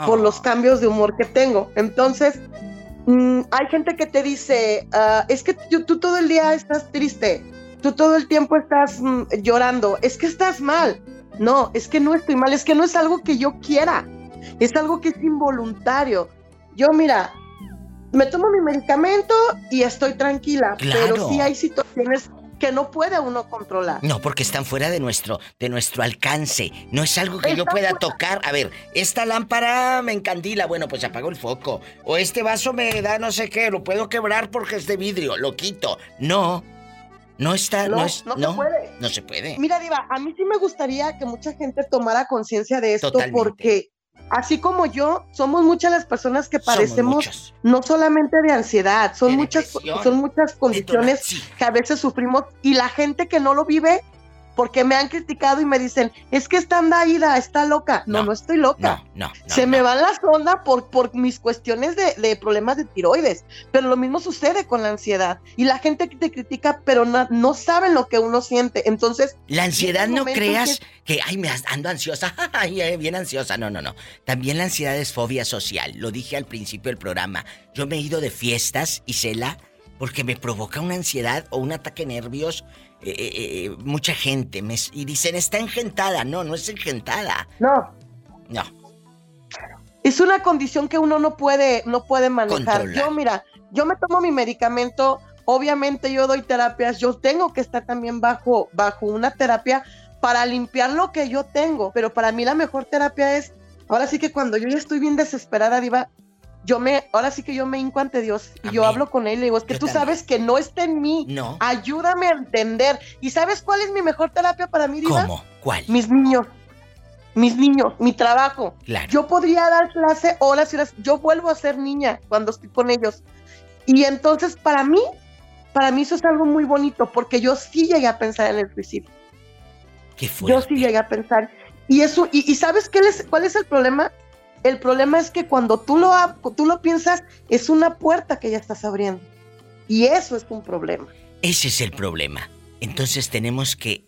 por los cambios de humor que tengo. Entonces, mm, hay gente que te dice, ah, es que tú, tú todo el día estás triste, tú todo el tiempo estás mm, llorando, es que estás mal. No, es que no estoy mal, es que no es algo que yo quiera, es algo que es involuntario. Yo, mira, me tomo mi medicamento y estoy tranquila, Claro. pero sí hay situaciones que no puede uno controlar. No, porque están fuera de nuestro, de nuestro alcance. No es algo que yo pueda fuera. tocar. A ver, esta lámpara me encandila. Bueno, pues apago el foco. O este vaso me da no sé qué. Lo puedo quebrar porque es de vidrio. Lo quito. No. No está. No, No, es, no se puede. No se puede. Mira, Diva, a mí sí me gustaría que mucha gente tomara conciencia de esto Totalmente. porque así como yo, somos muchas las personas que padecemos no solamente de ansiedad, son muchas son muchas condiciones que a veces sufrimos y la gente que no lo vive porque me han criticado y me dicen, "Es que está Ida, está loca." No, no, estoy loca. No, no. Se me van las ondas por, por mis cuestiones de, de problemas de tiroides. Pero lo mismo sucede con la ansiedad. Y la gente te critica, pero no, no saben lo que uno siente. Entonces. La ansiedad no creas que- que, ay, me ando ansiosa, ay, eh, bien ansiosa. No, no, no. También la ansiedad es fobia social. Lo dije al principio del programa. Yo me he ido de fiestas y cela porque me provoca una ansiedad o un ataque nervios. Eh, eh, eh, mucha gente me, y dicen, está engentada. No, no es engentada. No. No. Es una condición que uno no puede, no puede manejar. Controlar. Yo, mira, yo me tomo mi medicamento, obviamente yo doy terapias, yo tengo que estar también bajo, bajo una terapia para limpiar lo que yo tengo, pero para mí la mejor terapia es, ahora sí que cuando yo ya estoy bien desesperada, Diva, yo me, ahora sí que yo me hinco ante Dios y yo hablo con él y le digo, es que tú sabes que no está en mí, No. ayúdame a entender. ¿Y sabes cuál es mi mejor terapia para mí, Diva? ¿Cómo? ¿Cuál? Mis niños. Mis niños, mi trabajo. Claro. Yo podría dar clase horas y horas. Yo vuelvo a ser niña cuando estoy con ellos. Y entonces, para mí, para mí eso es algo muy bonito, porque yo sí llegué a pensar en el suicidio. ¿Qué Yo sí llegué a pensar. Y eso, y, y ¿sabes qué es, cuál es el problema? El problema es que cuando tú lo, tú lo piensas, es una puerta que ya estás abriendo. Y eso es un problema. Ese es el problema. Entonces tenemos que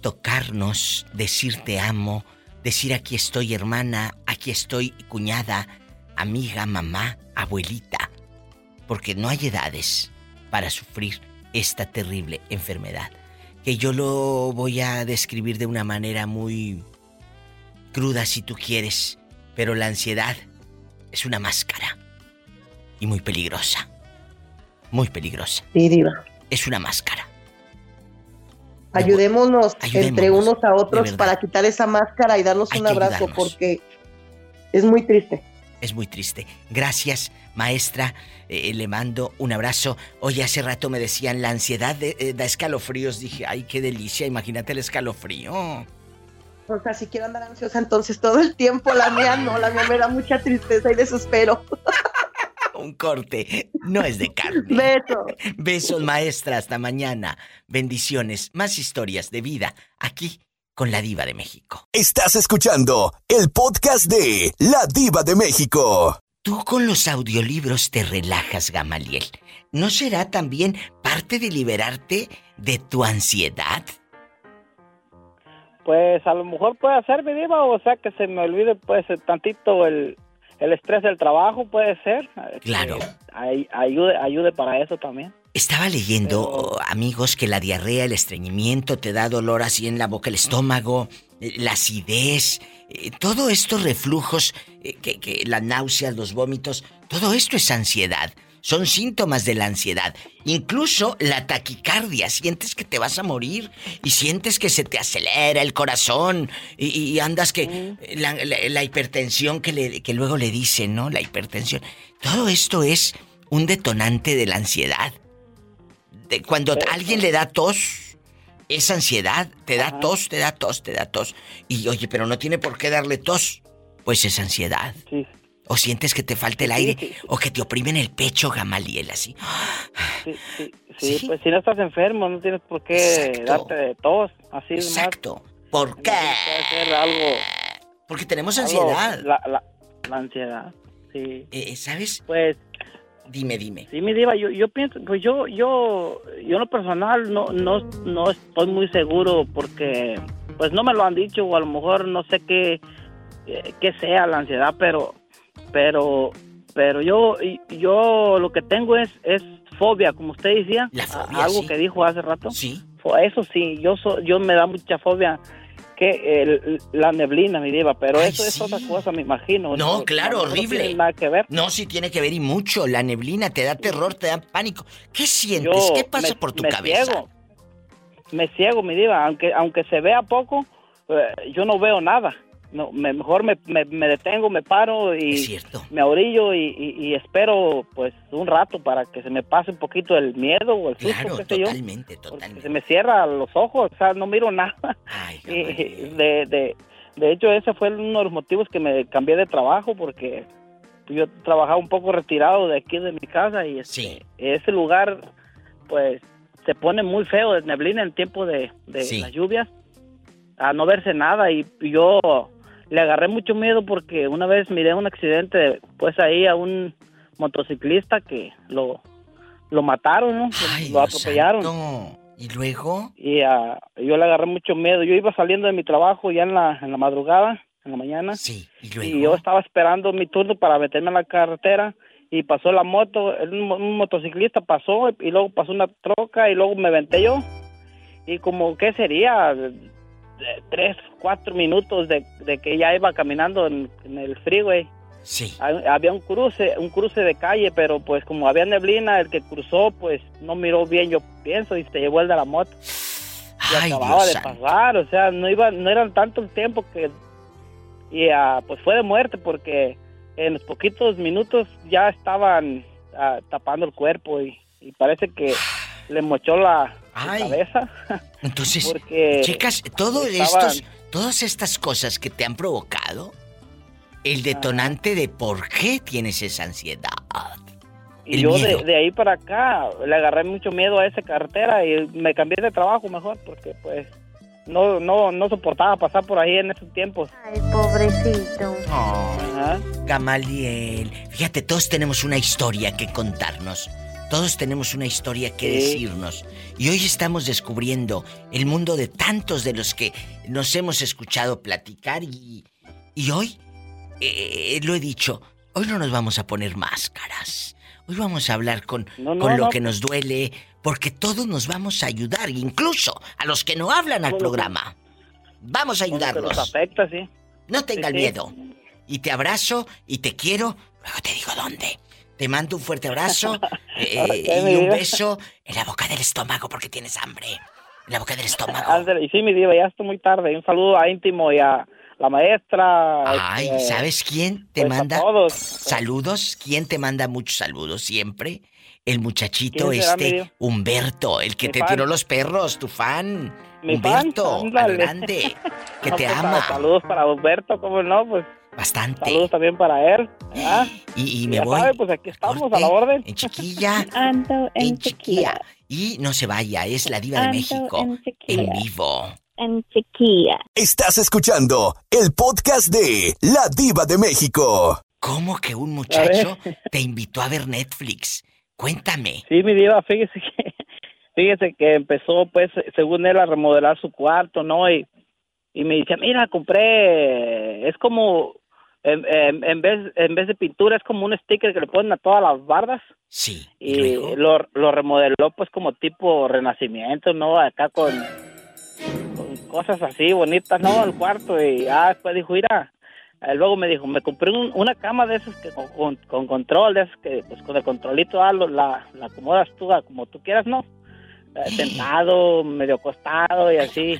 tocarnos, decir te amo, decir aquí estoy hermana, aquí estoy cuñada, amiga, mamá, abuelita. porque no hay edades para sufrir esta terrible enfermedad. Que yo lo voy a describir de una manera muy cruda si tú quieres, pero la ansiedad es una máscara y muy peligrosa. Muy peligrosa. Sí, diva. Es una máscara. Ayudémonos, Ayudémonos, entre unos a otros para quitar esa máscara y darnos Hay un abrazo ayudarnos. porque es muy triste. Es muy triste. Gracias, maestra. Eh, le mando un abrazo. Oye, hace rato me decían, la ansiedad de- eh, da escalofríos. Dije, ay, qué delicia. Imagínate el escalofrío. O sea, si quiero andar ansiosa entonces todo el tiempo, la mía no, la mía me da mucha tristeza y desespero. Un corte. No es de carne. Beso. Besos, maestra. Hasta mañana. Bendiciones. Más historias de vida aquí con la Diva de México. Estás escuchando el podcast de La Diva de México. Tú con los audiolibros te relajas, Gamaliel. ¿No será también parte de liberarte de tu ansiedad? Pues a lo mejor puede ser, mi diva, o sea, que se me olvide pues tantito el, el estrés del trabajo, puede ser. Claro. Que ay- ayude, ayude para eso también. Estaba leyendo, amigos, que la diarrea, el estreñimiento te da dolor así en la boca, el estómago, eh, la acidez, eh, todo estos reflujos, eh, que, que la náusea, los vómitos, todo esto es ansiedad. Son síntomas de la ansiedad. Incluso la taquicardia. Sientes que te vas a morir y sientes que se te acelera el corazón y, y andas que... La, la- la hipertensión que, le- que luego le dicen, ¿no? La hipertensión. Todo esto es un detonante de la ansiedad. De cuando a alguien le da tos, es ansiedad, te da tos, te da tos, te da tos. Y oye, pero no tiene por qué darle tos. Pues es ansiedad. O sientes que te falta el aire, o que te oprimen el pecho, Gamaliel, así. Sí, sí, pues si no estás enfermo, no tienes por qué darte de tos, así Exacto. ¿Por qué? Ser algo... Porque tenemos algo- ansiedad. La, la, la ansiedad, sí. Eh, ¿Sabes? Pues... Dime, dime. Sí, mi diva, yo, yo pienso, pues yo, yo, yo en lo personal no, no, no estoy muy seguro porque, pues no me lo han dicho o a lo mejor no sé qué, eh, qué sea la ansiedad, pero, pero, pero yo, yo lo que tengo es, es fobia, como usted decía, a- algo sí. que dijo hace rato. Sí. Eso sí, yo, so- yo me da mucha fobia que el- la neblina, mi diva, pero Ay, eso es otra cosa, me imagino. No, claro, no- no horrible. tiene nada que ver. No, sí tiene que ver y mucho. La neblina te da terror, te da pánico. ¿Qué sientes? Yo ¿Qué pasa me- por tu me cabeza? ciego. Me ciego, mi diva, aunque aunque se vea poco, eh, yo no veo nada. No, me- mejor me, me- me detengo, me paro y me orillo y, y- y espero pues un rato para que se me pase un poquito el miedo o el susto, Claro, qué sé yo. totalmente, totalmente. Se me cierran los ojos, o sea, no miro nada. Y de, de, de hecho, ese fue uno de los motivos que me cambié de trabajo porque yo trabajaba un poco retirado de aquí de mi casa y este, ese lugar pues se pone muy feo de neblina en tiempo de, de Sí. las lluvias a no verse nada y yo le agarré mucho miedo porque una vez miré un accidente pues ahí a un motociclista que lo lo mataron, ¿no? Lo- lo atropellaron. ¿Y luego? Y ah, yo le agarré mucho miedo. Yo iba saliendo de mi trabajo ya en la, en la madrugada, en la mañana. Sí, y yo estaba esperando mi turno para meterme a la carretera y pasó la moto, un, mo- un motociclista pasó y luego pasó una troca y luego me venté yo. Y como, ¿qué sería? Tres, cuatro minutos de, de que ya iba caminando en, en el freeway. Sí. Ha- Había un cruce, un cruce de calle, pero pues como había neblina, el que cruzó pues no miró bien, yo pienso, y se llevó el de la moto. Y Ay, acababa Dios de santo. pasar, o sea, no iba, no eran tanto el tiempo que y ah, pues fue de muerte porque en los poquitos minutos ya estaban ah, tapando el cuerpo y, y parece que le mochó la Ay. cabeza. Entonces, porque chicas, todo estaban- estos, todas estas cosas que te han provocado, el detonante de por qué tienes esa ansiedad. Y yo de, de ahí para acá le agarré mucho miedo a esa carretera y me cambié de trabajo mejor porque pues no no no soportaba pasar por ahí en esos tiempos. Ay, pobrecito. Gamaliel, fíjate, todos tenemos una historia que contarnos. Todos tenemos una historia que decirnos. Y hoy estamos descubriendo el mundo de tantos de los que nos hemos escuchado platicar y, y hoy, eh, lo he dicho, hoy no nos vamos a poner máscaras. Hoy vamos a hablar con, No, no, con lo no. que nos duele, porque todos nos vamos a ayudar, incluso a los que no hablan al programa. Vamos a ayudarlos. Afecta, sí. No tenga Sí, sí. miedo. Y te abrazo y te quiero. Luego te digo dónde. Te mando un fuerte abrazo eh, Ok, y un beso en la boca del estómago porque tienes hambre. En la boca del estómago. Y sí, mi diva, ya está muy tarde. Un saludo a Íntimo y a la maestra. Ay, este, ¿sabes quién te pues, manda todos. saludos? ¿Quién te manda muchos saludos siempre? El muchachito ¿Quién será, mi este? Humberto, el que Mi te fan. tiró los perros, tu fan. Mi fan, Humberto, ándale. grande, que No, te pues, ama Saludos para Humberto, ¿cómo no? Pues bastante. saludos también para él. Y, y me Ya voy sabe, pues aquí estamos a la orden. en chiquilla, Ando en chiquilla. Y no se vaya, es la diva de México, en vivo. En chiquilla. Estás escuchando el podcast de La Diva de México. ¿Cómo que un muchacho te invitó a ver Netflix? Cuéntame. Sí, mi diva, fíjese que, fíjese que empezó, pues, según él, a remodelar su cuarto, ¿no? Y, y me dice, mira, compré, es como, en, en- en vez, en vez de pintura, es como un sticker que le ponen a todas las bardas. Sí. Y lo, lo remodeló, pues, como tipo renacimiento, ¿no? Acá con, con cosas así bonitas, ¿no? El cuarto. Y ah, después dijo, mira, eh, luego me dijo, me compré un- una cama de esas que con, con- con control, de esas que pues con el controlito ah, lo- la, la acomodas tú ah, como tú quieras, ¿no? Eh, sentado, medio acostado y así.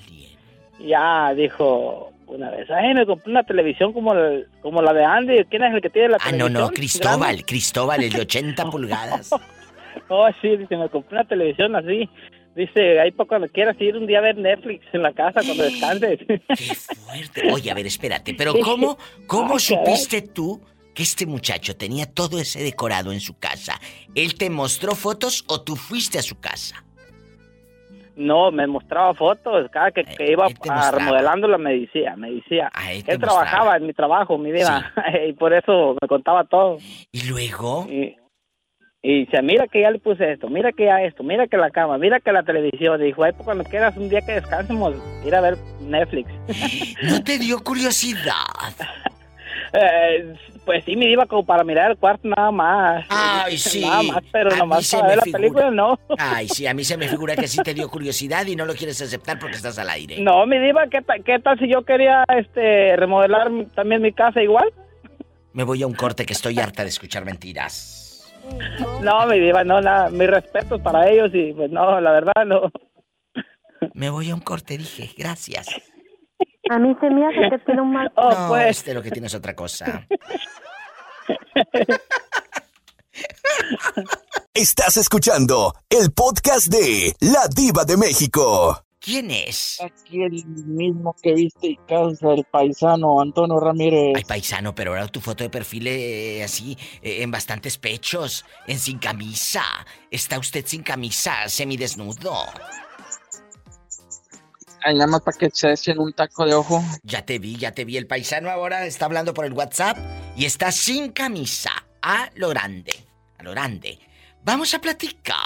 Y ya dijo una vez, ay, me compré una televisión como, el- como la de Andy. ¿Quién es el que tiene la Ah, no, televisión? no, Cristóbal, grande?" Cristóbal, el de 80 pulgadas. Oh, sí, dice, me compré una televisión así. Dice, ahí para cuando quieras ir un día a ver Netflix en la casa cuando descanses. Oye, a ver, espérate, pero ¿cómo, cómo supiste tú que este muchacho tenía todo ese decorado en su casa? ¿Él te mostró fotos o tú fuiste a su casa? No, me mostraba fotos. Cada que, que iba a, mostraba. remodelándola me decía, me decía. Él trabajaba en mi trabajo, mi vida. y por eso me contaba todo. ¿Y luego? Y, y dice, mira que ya le puse esto, mira que ya esto, mira que la cama, mira que la televisión. Dijo, ay, pues cuando quieras un día que descansemos, ir a ver Netflix. ¿No te dio curiosidad? Eh, pues sí, me iba como para mirar el cuarto nada más. Ay, sí. Nada más, pero A nomás para ver la figura. película, no. Ay, sí, a mí se me figura que sí te dio curiosidad y no lo quieres aceptar porque estás al aire. No, mi diva, ¿qué, tal- ¿qué tal si yo quería este remodelar también mi casa igual? Me voy a un corte que estoy harta de escuchar mentiras. No, mi diva, no, nada, mis respetos para ellos y pues no, la verdad no. Me voy a un corte, dije, gracias. A mí se me hace que tiene un mal... Oh, no, este lo que tienes otra cosa. Estás escuchando el podcast de La Diva de México. ¿Quién es? Aquí el mismo que viste y causa el paisano Antonio Ramírez. Ay, paisano, pero ahora tu foto de perfil eh, así, eh, en bastantes pechos, en sin camisa. ¿Está usted sin camisa, semidesnudo? Para que se echen un taco de ojo. Ya te vi, ya te vi. El paisano ahora está hablando por el WhatsApp y está sin camisa. A lo grande, a lo grande. Vamos a platicar.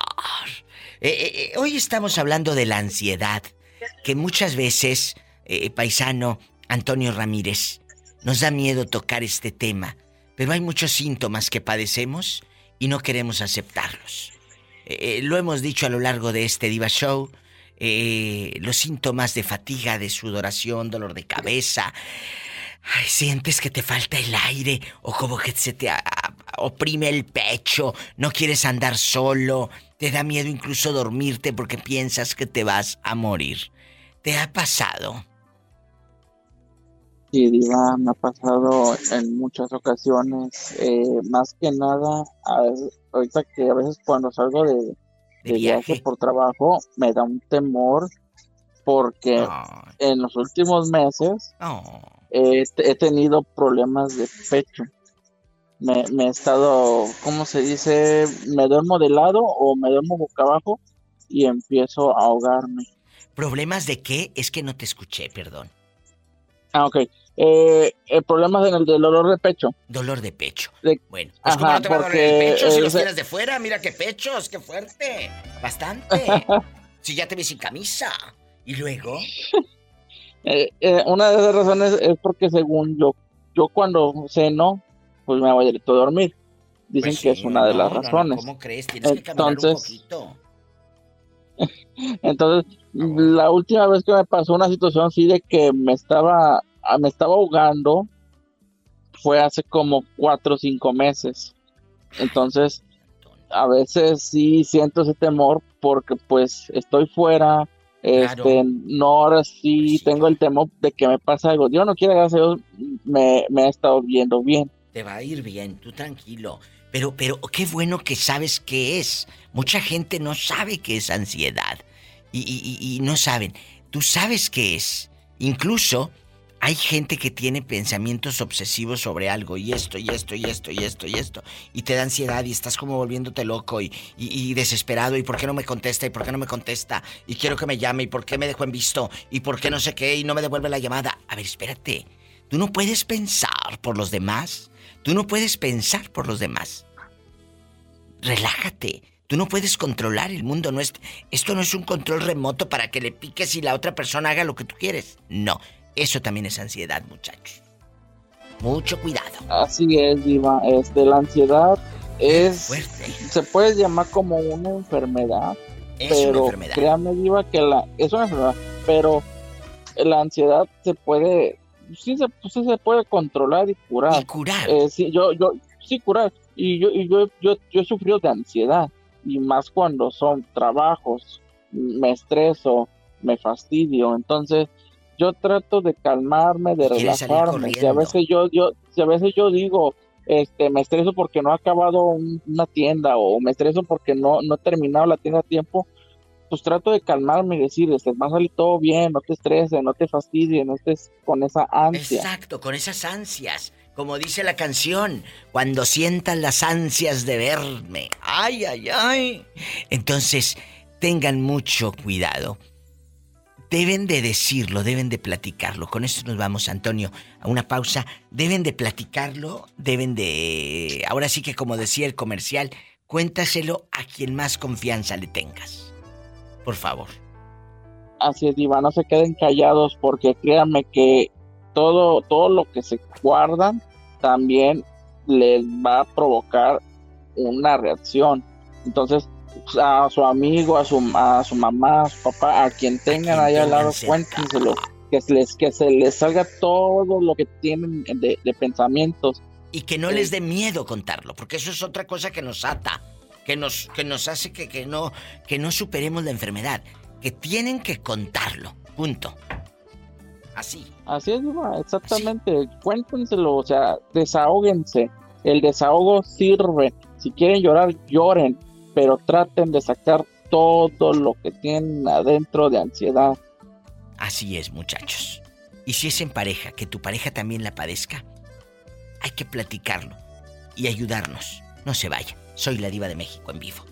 Eh, eh, eh, hoy estamos hablando de la ansiedad, que muchas veces, paisano Antonio Ramírez, nos da miedo tocar este tema, pero hay muchos síntomas que padecemos y no queremos aceptarlos. Lo hemos dicho a lo largo de este Diva Show, eh, los síntomas de fatiga, de sudoración, dolor de cabeza. Ay, sientes que te falta el aire o como que se te a- oprime el pecho, no quieres andar solo, te da miedo incluso dormirte porque piensas que te vas a morir. ¿Te ha pasado? Sí, Diva, me ha pasado en muchas ocasiones. eh, más que nada, ahorita que a veces cuando salgo de, de viaje por trabajo, me da un temor porque en los últimos meses eh, he tenido problemas de pecho. Me, me he estado, ¿cómo se dice? Me duermo de lado o me duermo boca abajo y empiezo a ahogarme. ¿Problemas de qué? Es que no te escuché, perdón. Ah, ok. Eh, el problema es en el del dolor de pecho. Dolor de pecho. De- Bueno, pues ¿cómo Ajá, no te va a doler porque, el pecho si eh, los tienes de fuera? Mira qué pechos, qué fuerte. Bastante. si ya te vi sin camisa. Y luego, Eh, eh, una de esas razones es porque según yo, yo cuando ceno, pues me voy directo a dormir. dicen Pues que es una de no, las no, razones. ¿Cómo crees? Tienes que caminar un Entonces, poquito. entonces la última vez que me pasó una situación así de que me estaba, ah, me estaba ahogando fue hace como cuatro o cinco meses. Entonces, a veces sí siento ese temor porque pues estoy fuera, este, no ahora sí tengo el temor de que me pase algo. Dios no quiere, gracias a Dios, me, me ha estado viendo bien. Te va a ir bien, tú tranquilo. Pero, pero qué bueno que sabes qué es. Mucha gente no sabe qué es ansiedad. Y- y- y no saben. Tú sabes qué es. Incluso hay gente que tiene pensamientos obsesivos sobre algo. Y esto, y esto, y esto, y esto, y esto. Y te da ansiedad y estás como volviéndote loco y, y- desesperado. ¿Y por qué no me contesta? ¿Y por qué no me contesta? Y quiero que me llame. ¿Y por qué me dejó en visto? ¿Y por qué no sé qué? Y no me devuelve la llamada. A ver, espérate. Tú no puedes pensar por los demás. Tú no puedes pensar por los demás. Relájate. Tú no puedes controlar el mundo. No es, esto no es un control remoto para que le piques y la otra persona haga lo que tú quieres. No. Eso también es ansiedad, muchachos. Mucho cuidado. Así es, Diva. Este, la ansiedad es. Se puede llamar como una enfermedad. Es una pero enfermedad. créame, Diva, que la. Es una enfermedad. Pero la ansiedad se puede. Sí se, sí se puede controlar y curar. Y curar. Eh, sí, yo, yo. Sí, curar. Y yo, y yo, yo, yo he sufrido de ansiedad. Y más cuando son trabajos. Me estreso, me fastidio. Entonces yo trato de calmarme, de relajarme. Si a veces yo, yo, si a veces yo digo, este, me estreso porque no he acabado un- una tienda o me estreso porque no, no he terminado la tienda a tiempo, pues trato de calmarme y decir, este, va a salir todo bien, no te estreses, no te fastidies, no estés con esa ansia. Exacto, con esas ansias. Como dice la canción, cuando sientan las ansias de verme. Ay, ay, ay. Entonces, tengan mucho cuidado. Deben de decirlo, deben de platicarlo. Con esto nos vamos, Antonio, a una pausa. Deben de platicarlo, deben de... Ahora sí que como decía el comercial, cuéntaselo a quien más confianza le tengas. Por favor. Así es, Diva, no se queden callados porque créanme que todo, todo lo que se guardan también les va a provocar una reacción. Entonces, a su amigo, a su, a su mamá, a su papá, a quien tengan ahí al lado, cuéntenselo. Que se, les, que se les salga todo lo que tienen de, de pensamientos. Y que no les dé miedo contarlo, porque eso es otra cosa que nos ata, que nos, que nos hace que, que no, que no superemos la enfermedad. Que tienen que contarlo. Punto. Así. Así es, Diva, exactamente. Cuéntenselo, o sea, desahóguense. El desahogo sirve. Si quieren llorar, lloren, pero traten de sacar todo lo que tienen adentro de ansiedad. Así es, muchachos. Y si es en pareja, que tu pareja también la padezca, hay que platicarlo y ayudarnos. No se vaya. Soy la diva de México en vivo.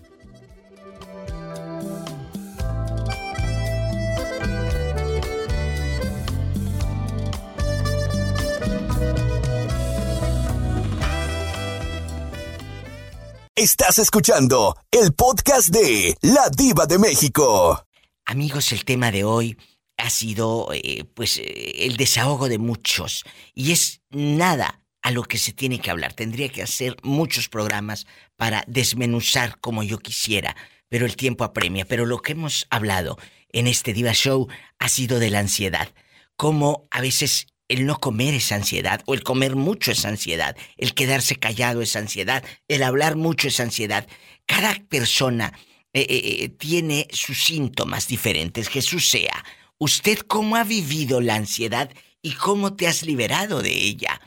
Estás escuchando el podcast de La Diva de México. Amigos, el tema de hoy ha sido, eh, pues, eh, el desahogo de muchos. Y es nada a lo que se tiene que hablar. Tendría que hacer muchos programas para desmenuzar como yo quisiera, pero el tiempo apremia. Pero lo que hemos hablado en este Diva Show ha sido de la ansiedad. Cómo a veces el no comer es ansiedad, o el comer mucho es ansiedad, el quedarse callado es ansiedad, el hablar mucho es ansiedad. Cada persona eh, eh, eh, tiene sus síntomas diferentes. Jesús sea, ¿usted cómo ha vivido la ansiedad y cómo te has liberado de ella?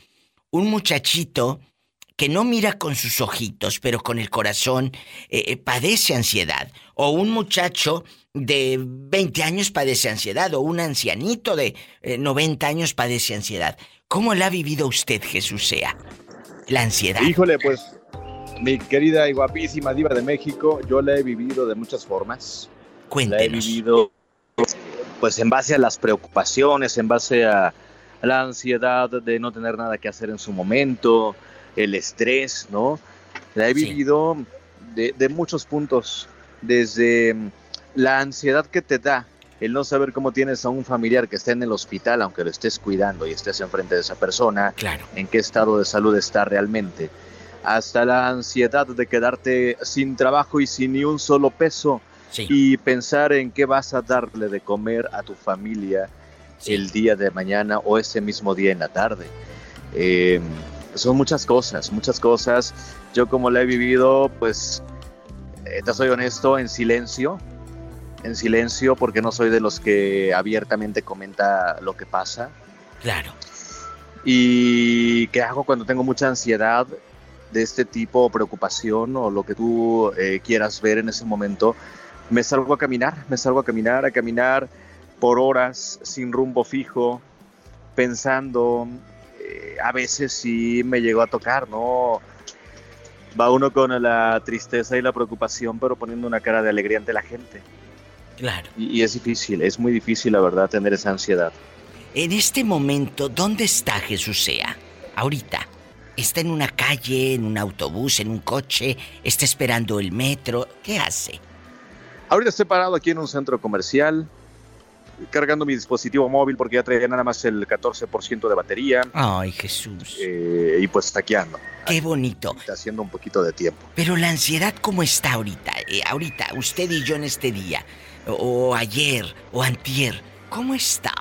Un muchachito que no mira con sus ojitos, pero con el corazón, eh, eh, padece ansiedad. O un muchacho de 20 años padece ansiedad, o un ancianito de eh, 90 años padece ansiedad. ¿Cómo la ha vivido usted, Jesús sea? La ansiedad. Híjole, pues, mi querida y guapísima diva de México, yo la he vivido de muchas formas. La he vivido, pues, en base a las preocupaciones, en base a la ansiedad de no tener nada que hacer en su momento, el estrés, ¿no? La he vivido de, de muchos puntos, desde mm, la ansiedad que te da el no saber cómo tienes a un familiar que está en el hospital, aunque lo estés cuidando y estés enfrente de esa persona, claro. en qué estado de salud está realmente, hasta la ansiedad de quedarte sin trabajo y sin ni un solo peso y pensar en qué vas a darle de comer a tu familia el día de mañana o ese mismo día en la tarde. Eh, son muchas cosas, muchas cosas. Yo como la he vivido, pues, eh, te soy honesto, en silencio, en silencio porque no soy de los que abiertamente comenta lo que pasa. Claro. ¿Y qué hago cuando tengo mucha ansiedad de este tipo, preocupación o lo que tú eh, quieras ver en ese momento? Me salgo a caminar, me salgo a caminar, a caminar por horas sin rumbo fijo, pensando, eh, a veces sí me llegó a tocar, ¿no? Va uno con la tristeza y la preocupación, pero poniendo una cara de alegría ante la gente. Claro. Y, es difícil, es muy difícil, la verdad, tener esa ansiedad. En este momento, ¿dónde está Jesús Sea? Ahorita. ¿Está en una calle, en un autobús, en un coche? ¿Está esperando el metro? ¿Qué hace? Ahorita estoy parado aquí en un centro comercial cargando mi dispositivo móvil porque ya traía nada más el 14% de batería. Ay, Jesús. Eh, y pues taqueando. Qué bonito. Está haciendo un poquito de tiempo. Pero la ansiedad, ¿cómo está ahorita? Eh, ahorita, usted y yo en este día, o, ayer, o antier, ¿cómo está?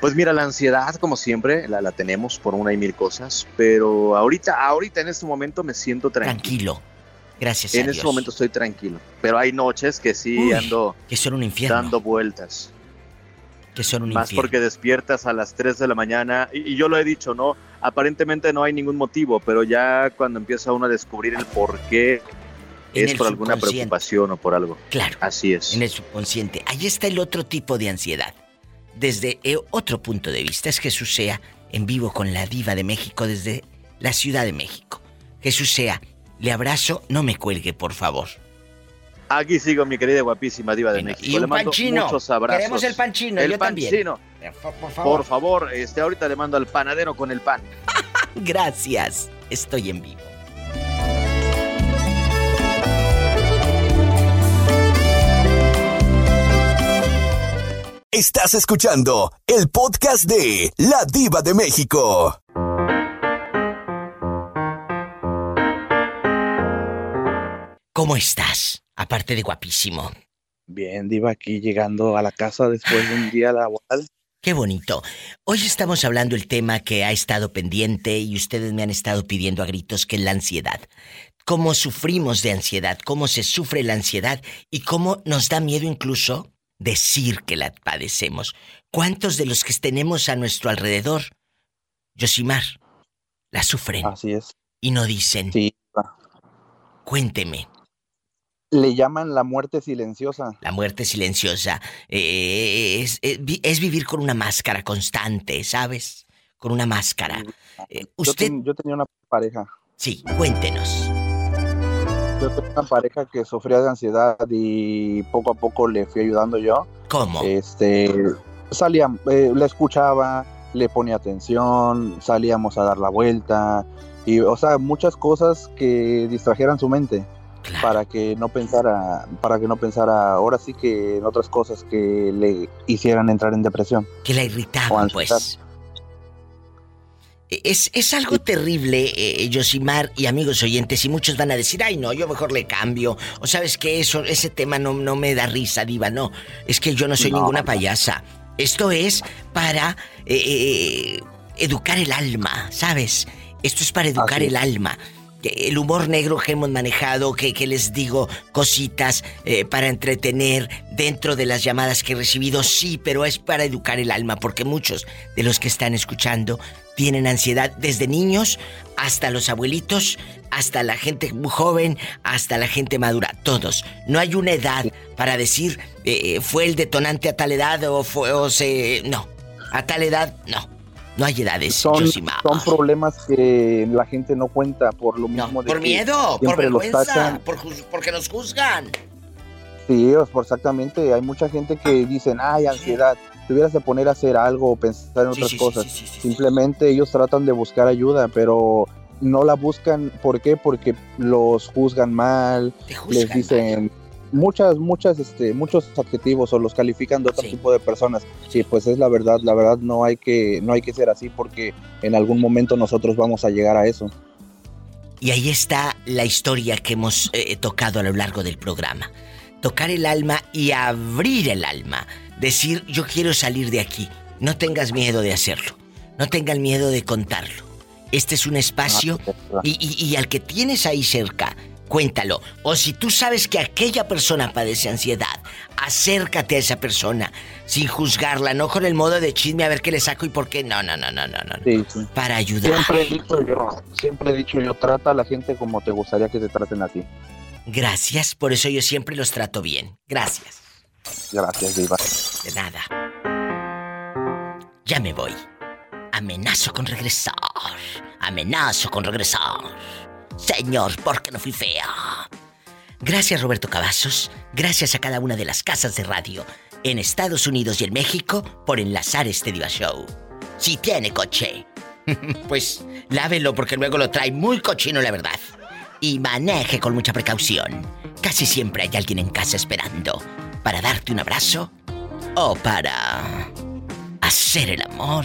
Pues mira, la ansiedad, como siempre, la, la tenemos por una y mil cosas, pero ahorita, ahorita en este momento me siento tranquilo. Tranquilo. Gracias en este momento estoy tranquilo. Pero hay noches que sí ando. Que son un infierno. Dando vueltas. Que son un Más porque despiertas a las 3 de la mañana. Y, yo lo he dicho, ¿no? Aparentemente no hay ningún motivo, pero ya cuando empieza uno a descubrir el por qué. es por alguna preocupación o por algo. Claro. Así es. En el subconsciente. Ahí está el otro tipo de ansiedad. Desde eh, otro punto de vista es Jesús sea en vivo con la diva de México desde la Ciudad de México. Jesús sea le abrazo, no me cuelgue, por favor. Aquí sigo, mi querida guapísima diva de México. Y un panchino. Muchos abrazos. Queremos el panchino, el yo panchino. Eh, Por favor. Por favor, este, ahorita le mando al panadero con el pan. Gracias. Estoy en vivo. Estás escuchando el podcast de La Diva de México. ¿Cómo estás? Aparte de guapísimo. Bien, Diva, aquí llegando a la casa después de un día laboral. Qué bonito. Hoy estamos hablando el tema que ha estado pendiente y ustedes me han estado pidiendo a gritos que es la ansiedad. Cómo sufrimos de ansiedad, cómo se sufre la ansiedad y cómo nos da miedo incluso decir que la padecemos. ¿Cuántos de los que tenemos a nuestro alrededor, Yosimar, la sufren? Así es. Y no dicen. Sí. Cuénteme. Le llaman la muerte silenciosa. La muerte silenciosa eh, es, es, vivir con una máscara constante, ¿sabes? Con una máscara. Eh, usted... Yo, tenía una pareja. Sí, cuéntenos. Yo tenía una pareja que sufría de ansiedad y poco a poco le fui ayudando yo. ¿Cómo? Este, salía, eh, le escuchaba, le ponía atención, salíamos a dar la vuelta y, o sea, muchas cosas que distrajeran su mente para que no pensara, para que no pensara ahora sí que en otras cosas que le hicieran entrar en depresión. Que la irritaban, pues. Es, es algo terrible, eh, Yosimar y amigos oyentes, y muchos van a decir, ay no, yo mejor le cambio. O sabes que eso, ese tema no, no me da risa, diva, no. Es que yo no soy ninguna payasa. Esto es para eh, eh, educar el alma, ¿sabes? Esto es para educar el alma el humor negro que hemos manejado, que, les digo cositas eh, para entretener dentro de las llamadas que he recibido, sí, pero es para educar el alma, porque muchos de los que están escuchando tienen ansiedad desde niños hasta los abuelitos, hasta la gente joven, hasta la gente madura, todos. No hay una edad para decir eh, fue el detonante a tal edad o fue o se no, a tal edad no. No hay edades, son, son problemas que la gente no cuenta por lo mismo de por miedo, por vergüenza, por, porque nos juzgan. Sí, exactamente. Hay mucha gente que dicen, ay, ansiedad, tuvieras de poner a hacer algo o pensar en otras cosas. Simplemente ellos tratan de buscar ayuda, pero no la buscan. ¿Por qué? Porque los juzgan mal, les dicen muchas, muchas, este, muchos adjetivos o los califican de otro tipo de personas. Sí, pues es la verdad, la verdad no hay que, no hay que ser así porque en algún momento nosotros vamos a llegar a eso. Y ahí está la historia que hemos eh, tocado a lo largo del programa. Tocar el alma y abrir el alma. Decir, yo quiero salir de aquí. No tengas miedo de hacerlo. No tengas miedo de contarlo. Este es un espacio ah, y, al que tienes ahí cerca, cuéntalo. O si tú sabes que aquella persona padece ansiedad, acércate a esa persona sin juzgarla, no con el modo de chisme a ver qué le saco y por qué. No, no, no, no, no, no. Para ayudar. Siempre he dicho yo, siempre he dicho yo, trata a la gente como te gustaría que te traten a ti. Gracias, por eso yo siempre los trato bien. Gracias. Gracias, Diva. De nada. Ya me voy. Amenazo con regresar. Amenazo con regresar. Señor, porque no fui fea. Gracias Roberto Cavazos, gracias a cada una de las casas de radio en Estados Unidos y en México por enlazar este Diva Show. Si tiene coche, pues lávelo porque luego lo trae muy cochino la verdad. Y maneje con mucha precaución. Casi siempre hay alguien en casa esperando para darte un abrazo o para hacer el amor.